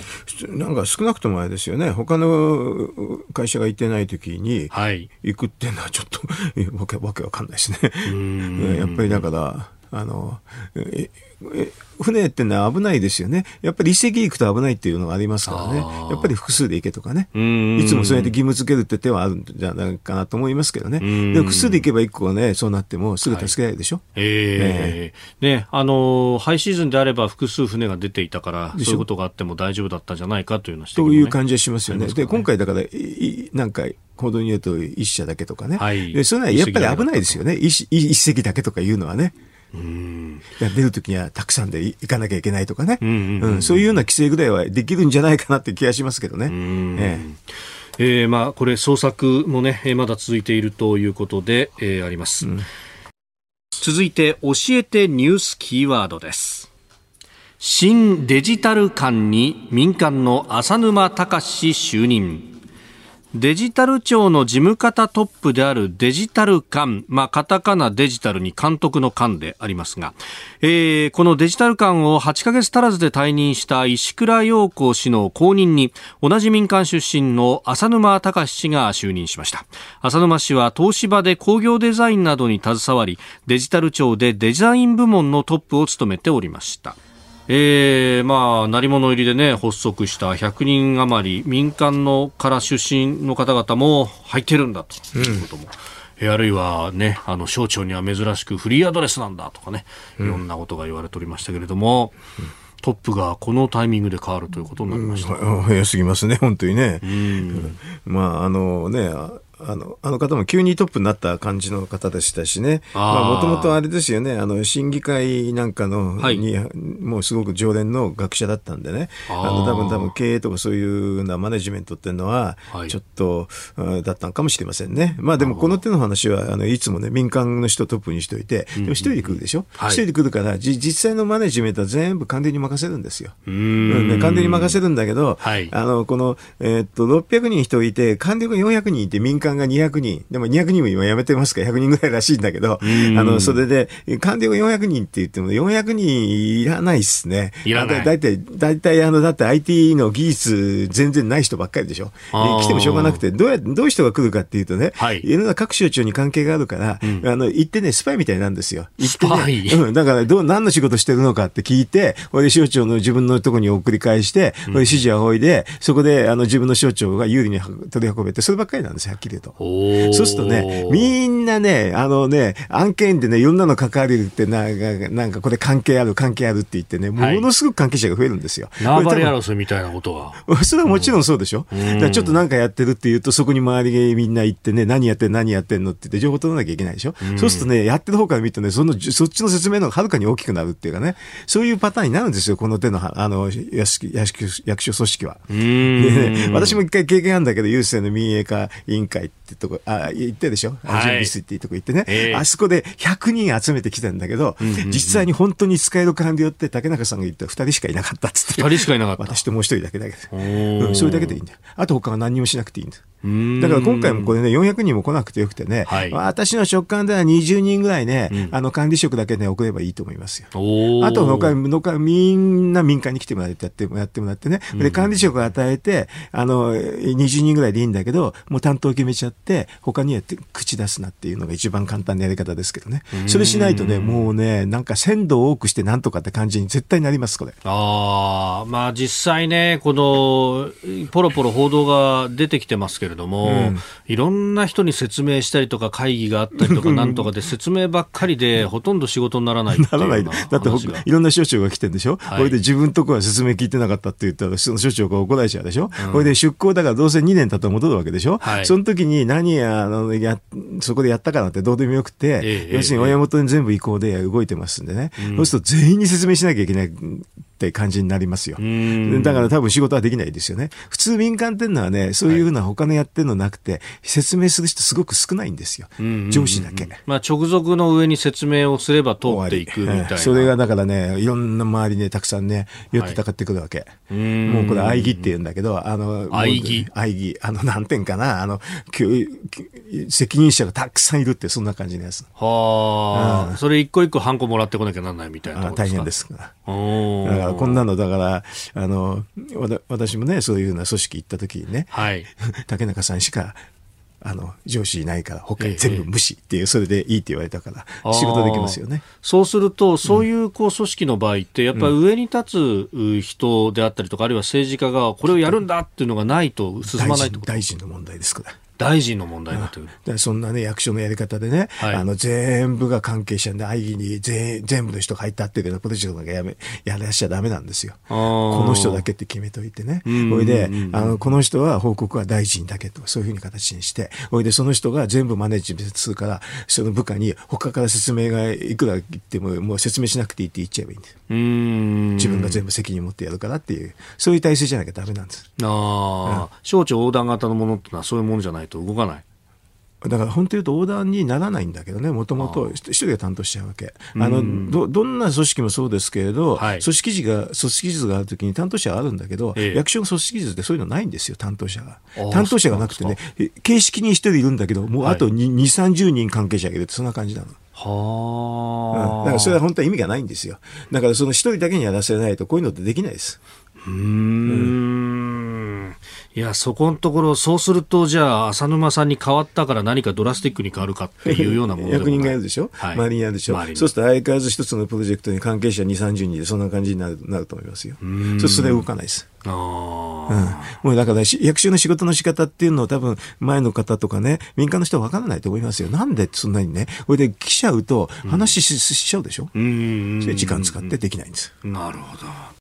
うん、なんか少なくともあれですよね、他の会社が行ってない時に行くっていうのはちょっと、わけわけわかんないですね。やっぱりだからあの船ってのは危ないですよね。やっぱり一隻行くと危ないっていうのがありますからね。やっぱり複数で行けとかね。いつもそうやって義務付けるって手はあるんじゃないかなと思いますけどね。で複数で行けば一個ね、そうなってもすぐ助けられるでしょ。はい、えー、ね、あの、ハイシーズンであれば複数船が出ていたから、そういうことがあっても大丈夫だったんじゃないかというのは、ね、という感じがしますよね。ねで、今回だから、なんか、報道によると一社だけとかね。はい、でそれはやっぱり危ないですよね。一一隻だけとかいうのはね。うん。出るときにはたくさんで行かなきゃいけないとかね、うんそういうような規制ぐらいはできるんじゃないかなって気がしますけどね。ええ。えー、まあ、これ捜索もね、まだ続いているということで、えー、あります、うん、続いて教えてニュースキーワードです。新デジタル館に民間の浅沼隆就任デジタル庁の事務方トップであるデジタル官、まあ、カタカナデジタルに監督の官でありますが、えー、このデジタル官を8ヶ月足らずで退任した石倉陽子氏の後任に、同じ民間出身の浅沼隆氏が就任しました。浅沼氏は東芝で工業デザインなどに携わり、デジタル庁でデザイン部門のトップを務めておりました。えー、まあ、鳴り物入りでね、発足した100人余り、民間のから出身の方々も入ってるんだということも。うん、あるいはね、あの、省庁には珍しくフリーアドレスなんだとかね、いろんなことが言われておりましたけれども、うん、トップがこのタイミングで変わるということになりました。うん、早すぎますね、本当にね。うん、まあ、あのね、あの、あの方も急にトップになった感じの方でしたしね。まあ、もともとあれですよね、あの、審議会なんかの、はい、に、もうすごく常連の学者だったんでね。あの、多分多分経営とかそういうなマネジメントっていうのは、ちょっと、はい、だったのかもしれませんね。まあでもこの手の話は、あの、いつもね、民間の人トップにしといて、でも一人で来るでしょ？一、人で来るから、じ、実際のマネジメントは全部官邸に任せるんですよ。うん、ね。官邸に任せるんだけど、はい、あの、この、えー、っと、600人人いて、官邸が400人いて、民間が200人。でも200人も今辞めてますから100人ぐらいらしいんだけど、あの、それで、官僚が400人って言っても400人いらないっすね。いらない。だいたい、だいたいあの、だって IT の技術全然ない人ばっかりでしょ。来てもしょうがなくて、どうや、どういう人が来るかっていうとね、はい、いろんな各省庁に関係があるから、うん、あの、行ってね、スパイみたいなんですよ。行ってね、うん、だからどう、何の仕事してるのかって聞いて、これ省庁の自分のところに送り返して、これ指示を仰いで、そこで、あの、自分の省庁が有利に取り運べて、そればっかりなんですよ、はっきり言うと。そうするとね、みんなね、あのね、案件でね、いろんなの関わるってなんか、なんかこれ関係ある、関係あるって言ってね、ものすごく関係者が増えるんですよ。縄張り争いみたいなことは。それはもちろんそうでしょ。うちょっとなんかやってるって言うと、そこに周りがみんな行ってね、何やってん何やってんのって言って情報取らなきゃいけないでしょ。うん、そうするとね、やってる方から見るとね、その、そっちの説明の方がはるかに大きくなるっていうかね、そういうパターンになるんですよ、この手の、あの、役所組織は。でね、私も一回経験あるんだけど、郵政の民営化委員会 night. ってとこ、あ、言ってでしょ？はい、スっていうとこ行ってね、えー、あそこで100人集めてきたんだけど、うんうんうん、実際に本当に使える官僚って竹中さんが言った2人しかいなかったっつって。2人しかいなかった。私ともう一人だけだけど、うん、それだけでいいんだよ。あと他は何にもしなくていいんだよ。だから今回もこれね、400人も来なくてよくてね、はい、私の直感では20人ぐらいね、うん、あの管理職だけね、送ればいいと思いますよ。あと他、他、みんな民間に来てもらってやってやってもらってね、で、管理職を与えて、あの、20人ぐらいでいいんだけど、もう担当決めちゃって、他には口出すなっていうのが一番簡単なやり方ですけどね。それしないとね、もうね、なんか鮮度を多くしてなんとかって感じに絶対になります、これ。ああ、まあ実際ね、この、ポロポロ報道が出てきてますけれども、うん、いろんな人に説明したりとか会議があったりとか なんとかで説明ばっかりでほとんど仕事にならないならない。だっていろんな省庁が来てるんでしょ、はい、これで自分とこは説明聞いてなかったって言ったらその省庁が怒られちゃうでしょ、うん、これで出向だからどうせ2年経ったら戻るわけでしょ、はい、その時に何やあのやそこでやったかなってどうでもよくて、ええ、要するに親元に全部移行で動いてますんでね、うん、そうすると全員に説明しなきゃいけないって感じになりますよ。だから多分仕事はできないですよね。普通民間っていうのはね、そういうふうな他のやってるのなくて、説明する人すごく少ないんですよ。上司だけ。まあ直属の上に説明をすれば通っていくみたいな。それがだからね、いろんな周りね、たくさんね、寄ってたかってくるわけ。はい、もうこれ、愛義って言うんだけど、あの、愛義愛義。あの、なんてんかな、あの、責任者がたくさんいるって、そんな感じのやつ。はあ、うん、それ一個一個ハンコもらってこなきゃならないみたいな大変ですから。だからこんなの、だから、あの、私もね、そういうような組織行った時にね、はい、竹中さんしかあの上司いないから他全部無視っていう、それでいいって言われたから仕事できますよね。そうするとそういうこう組織の場合ってやっぱり上に立つ人であったりとか、あるいは政治家がこれをやるんだっていうのがないと進まないと。大臣の問題ですから大臣の問題そんなね、役所のやり方でね、はい、あの、全部が関係者で、会議に全全部の人が入ったっていうようなプロジェクトがやめ、やらしちゃダメなんですよ。この人だけって決めといてね。ほいで、あの、この人は報告は大臣だけとか、そういうふうに形にして、ほいで、その人が全部マネージメントするから、その部下に他から説明がいくら言っても、もう説明しなくていいって言っちゃえばいいんです。自分が全部責任を持ってやるからっていう、そういう体制じゃなきゃダメなんです。ああ、うん、省庁横断型のものってのはそういうものじゃないと動かない。だから本当言うと横断にならないんだけどね、もともと一人が担当しちゃうわけ。あのどどんな組織もそうですけれど、はい、組織図が組織図があるときに担当者はあるんだけど、ええ、役所の組織図ってそういうのないんですよ、担当者が。担当者がなくてね、形式に一人いるんだけど、もうあと2、はい、30人関係者がいるって、そんな感じなの。はあ、うん、だからそれは本当は意味がないんですよ。だからその一人だけにやらせないと、こういうのってできないです。うんうんいや、そこのところ、そうすると、じゃあ、浅沼さんに変わったから何かドラスティックに変わるかっていうようなもの役人がい。るでしょ、はい、周りにやるでしょ？そうすると相変わらず一つのプロジェクトに関係者2、30人でそんな感じになるなると思いますよ。そうそれ動かないです。あうん、もうだから役所の仕事の仕方っていうのを多分前の方とかね民間の人は分からないと思いますよ。なんでそんなにねこれで来ちゃうと話し,、しちゃうでしょ、うん、時間使ってできないんです。なるほど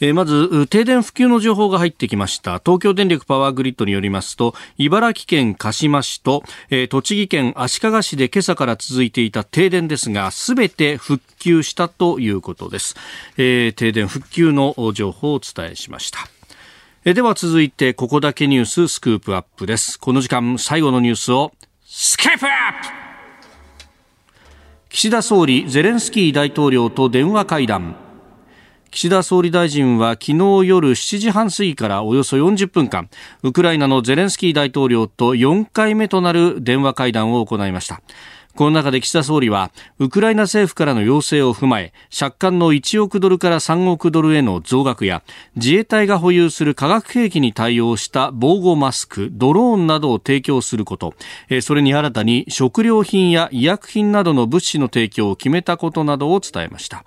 え、まず停電復旧の情報が入ってきました。東京電力パワーグリッドによりますと茨城県鹿島市と、え、栃木県足利市で今朝から続いていた停電ですがすべて復旧したということです、えー、停電復旧の情報をお伝えしました。えでは続いてここだけニューススクープアップです。この時間最後のニュースをスケープアップ!岸田総理ゼレンスキー大統領と電話会談。岸田総理大臣は昨日夜7時半過ぎからおよそ40分間ウクライナのゼレンスキー大統領と4回目となる電話会談を行いました。この中で岸田総理はウクライナ政府からの要請を踏まえ借款の1億ドルから3億ドルへの増額や自衛隊が保有する化学兵器に対応した防護マスクドローンなどを提供することそれに新たに食料品や医薬品などの物資の提供を決めたことなどを伝えました。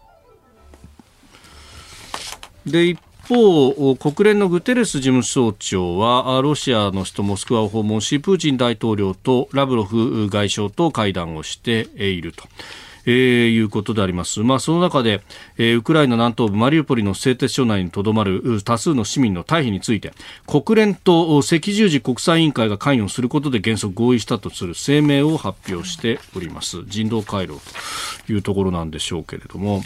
で一方、国連のグテレス事務総長はロシアの首都モスクワを訪問しプーチン大統領とラブロフ外相と会談をしていると。えー、いうことであります。まあ、その中で、えー、ウクライナ南東部マリウポリの製鉄所内にとどまる多数の市民の退避について、国連と赤十字国際委員会が関与することで原則合意したとする声明を発表しております。人道回廊というところなんでしょうけれども、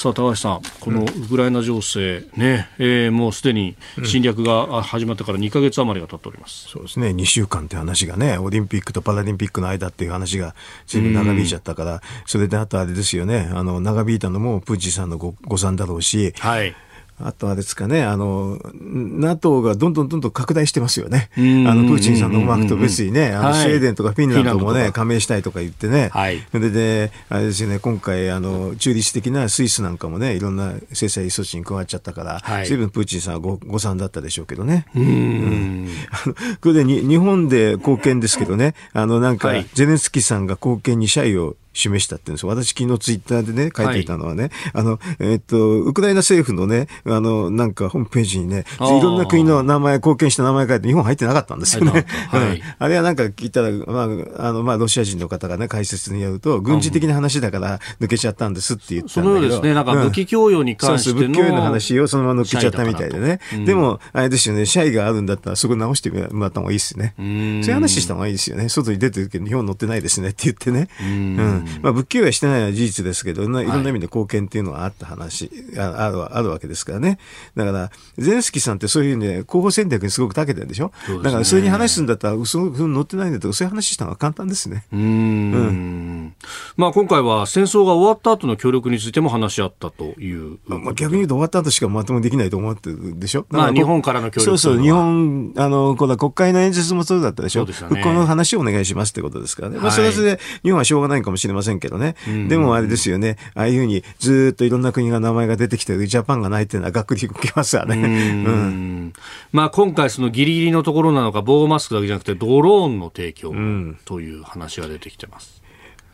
さあ、高橋さん、このウクライナ情勢、ね、えー、もうすでに侵略が始まってから2か月余りが経っております、そうですね、2週間って話がね、オリンピックとパラリンピックの間っていう話がずいぶん長引いちゃったから、それであとあれですよね、あの長引いたのもプーチンさんのご誤算だろうし、はいあとはですかね、あの、NATO がどんどんどんどん拡大してますよね。あの、プーチンさんの思惑と別にね、あの、スウェーデンとかフィンランドもね、加盟したいとか言ってね。はい。それで、あれですよね、今回、あの、中立的なスイスなんかもね、いろんな制裁措置に加わっちゃったから、はい、随分プーチンさんはご誤算だったでしょうけどね。うん。あの、これでに日本で貢献ですけどね、あの、なんか、ゼレンスキーさんが貢献に謝意を示したって言うんです私昨日ツイッターでね、書いていたのはね、はい、あの、えー、っと、ウクライナ政府のね、あの、なんかホームページにね、いろんな国の名前、貢献した名前書いて日本入ってなかったんですよね。はい、あれはなんか聞いたら、まあ、あの、まあ、ロシア人の方がね、解説によると、軍事的な話だから抜けちゃったんですって言ったんだけど。そのようですね、なんか武器供与に関しての、うん、武器供与の話をそのまま抜けちゃったみたいでね。うん、でも、あれですよね、シャイがあるんだったらそこ直してもらった方がいいですね。そういう話した方がいいですよね。外に出てるけど日本乗ってないですねって言ってね。うん。まあ、武器供与はしてないのは事実ですけど、いろんな意味で貢献っていうのはあった話、ああるあるわけですからね。だから、ゼレンスキーさんってそういうね、候補戦略にすごく長けてるでしょ？ね、だから、それに話すんだったら、その乗ってないんだとか、そういう話したのは簡単ですね。うんうん。まあ、今回は戦争が終わった後の協力についても話し合ったという。まあ、逆に言うと終わった後しかまともできないと思ってるでしょ？まあ、日本からの協力そうそう、日本、あの、この国会の演説もそうだったでしょ？そうね、この話をお願いしますってことですからね。まあ、それはそれで、日本はしょうがないかもしれませんけどね。でもあれですよね。ああいうふうにずっといろんな国が名前が出てきてるジャパンがないっていうのはがっくりきますわね。うん、まあ今回そのギリギリのところなのか防護マスクだけじゃなくてドローンの提供という話が出てきてます。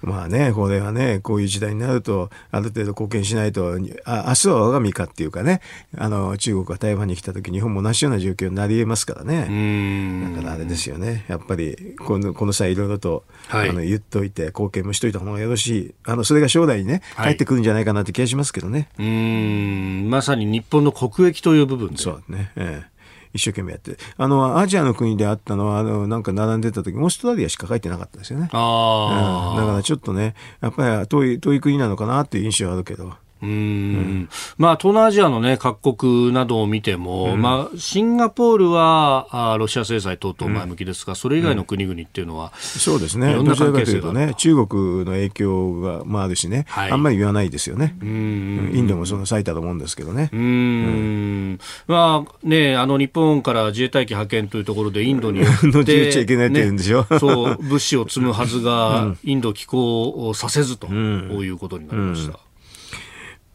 まあね、これはね、こういう時代になると、ある程度貢献しないと、あ明日は我が身かっていうかね、あの、中国が台湾に来た時、日本も同じような状況になり得ますからね。だからあれですよね、やっぱり、この、この際いろいろと、はい、あの、言っといて、貢献もしといた方がよろしい。あの、それが将来にね、帰ってくるんじゃないかなって気がしますけどね。はい、うん、まさに日本の国益という部分で。そうね。ええ一生懸命やって。あの、アジアの国であったのは、あの、なんか並んでた時、オーストラリアしか書いてなかったですよね。ああ、うん。だからちょっとね、やっぱり遠い、遠い国なのかなっていう印象はあるけど。うん、まあ、東南アジアの、ね、各国などを見ても、うん、まあ、シンガポールはあロシア制裁等々前向きですが、うん、それ以外の国々っていうのは、そうですね、いうとね、中国の影響が、まあ、あるしね、はい、あんまり言わないですよね、うん。インドもその最多と思うんですけどね。うん。まあね、あの日本から自衛隊機派遣というところで、インドに乗じちゃいけないって言うんでしょ、ね、そう物資を積むはずが、インド寄港させずと、いうことになりました。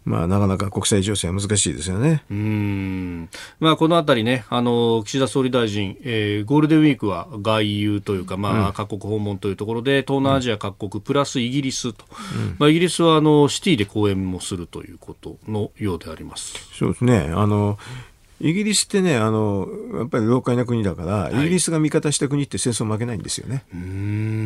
まあ、なかなか国際情勢は難しいですよね。うん。まあ、このあたりね、あの、岸田総理大臣、えー、ゴールデンウィークは外遊というか、まあ、各国訪問というところで、東南アジア各国、プラスイギリスと。うん、まあ、イギリスは、あの、シティで講演もするということのようであります。そうですね。あの、イギリスってね、あの、やっぱり老快な国だから、はい、イギリスが味方した国って戦争負けないんですよね。と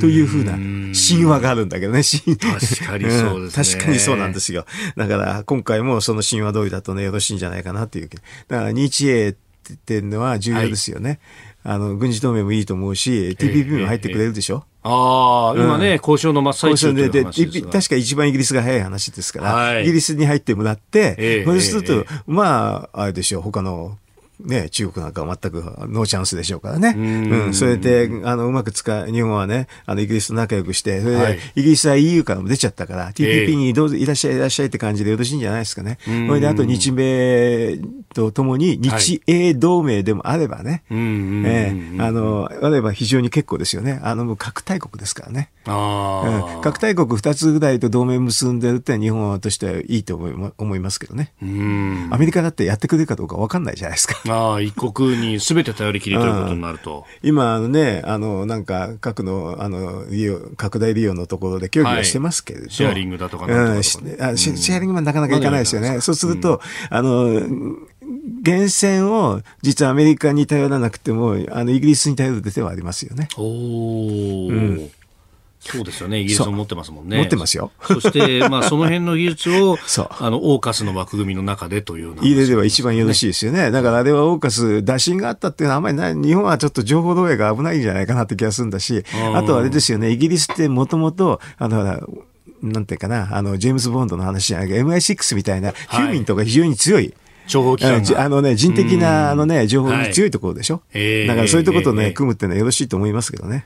いうふうな神話があるんだけどね、確かにそうですね、確かにそうなんですよ。だから今回もその神話通りだとね、よろしいんじゃないかなっていう。だから日英っていうのは重要ですよね。はい、あの、軍事同盟もいいと思うし、TPP も入ってくれるでしょ？ああ、今ね、うん、交渉の真っ最中でで確か一番イギリスが早い話ですから、はい、イギリスに入ってもらって、えー、そうすると、えー、まあ、あれでしょう、他のね、中国なんかは全くノーチャンスでしょうからね。うん,、それで、あの、うまく使う、日本はね、あの、イギリスと仲良くして、それで、はい、イギリスは EU からも出ちゃったから、TPP にどうぞいらっしゃいいらっしゃいって感じでよろしいんじゃないですかね。それで、あと日米とともに日英同盟でもあればね、はい、えー、あの、あれば非常に結構ですよね。あの、核大国ですからね。あうん、核大国2つぐらいと同盟結んでるって日本としてはいいと思い思いますけどね。アメリカだってやってくれるかどうか分かんないじゃないですか。ああ、一国にすべて頼りきりということになると。今、あのね、あの、なんか、核の、あの、利用、拡大利用のところで協議はしてますけれど、はい、シェアリングだとかなんとか、ね、シェアリングはなかなかいかないですよね。そうすると、あの、源泉を実はアメリカに頼らなくても、あの、イギリスに頼る手はありますよね。おうん。そうですよね。イギリスも持ってますもんね。持ってますよ。そして、まあ、その辺の技術を、あの、オーカスの枠組みの中でという、ね、入れれば一番よろしいですよね。だからあれはオーカス、打診があったっていうのはあんまりない、日本はちょっと情報漏洩が危ないんじゃないかなって気がするんだし、あとあれですよね、イギリスってもともと、あの、なんていうかな、あの、ジェームズ・ボンドの話じゃないけど、MI6 みたいな、ヒューミントとか非常に強い、情報機関あのね、人的な、あのね、情報に強いところでしょ。はい、だからそういうところとね、組むってのはよろしいと思いますけどね。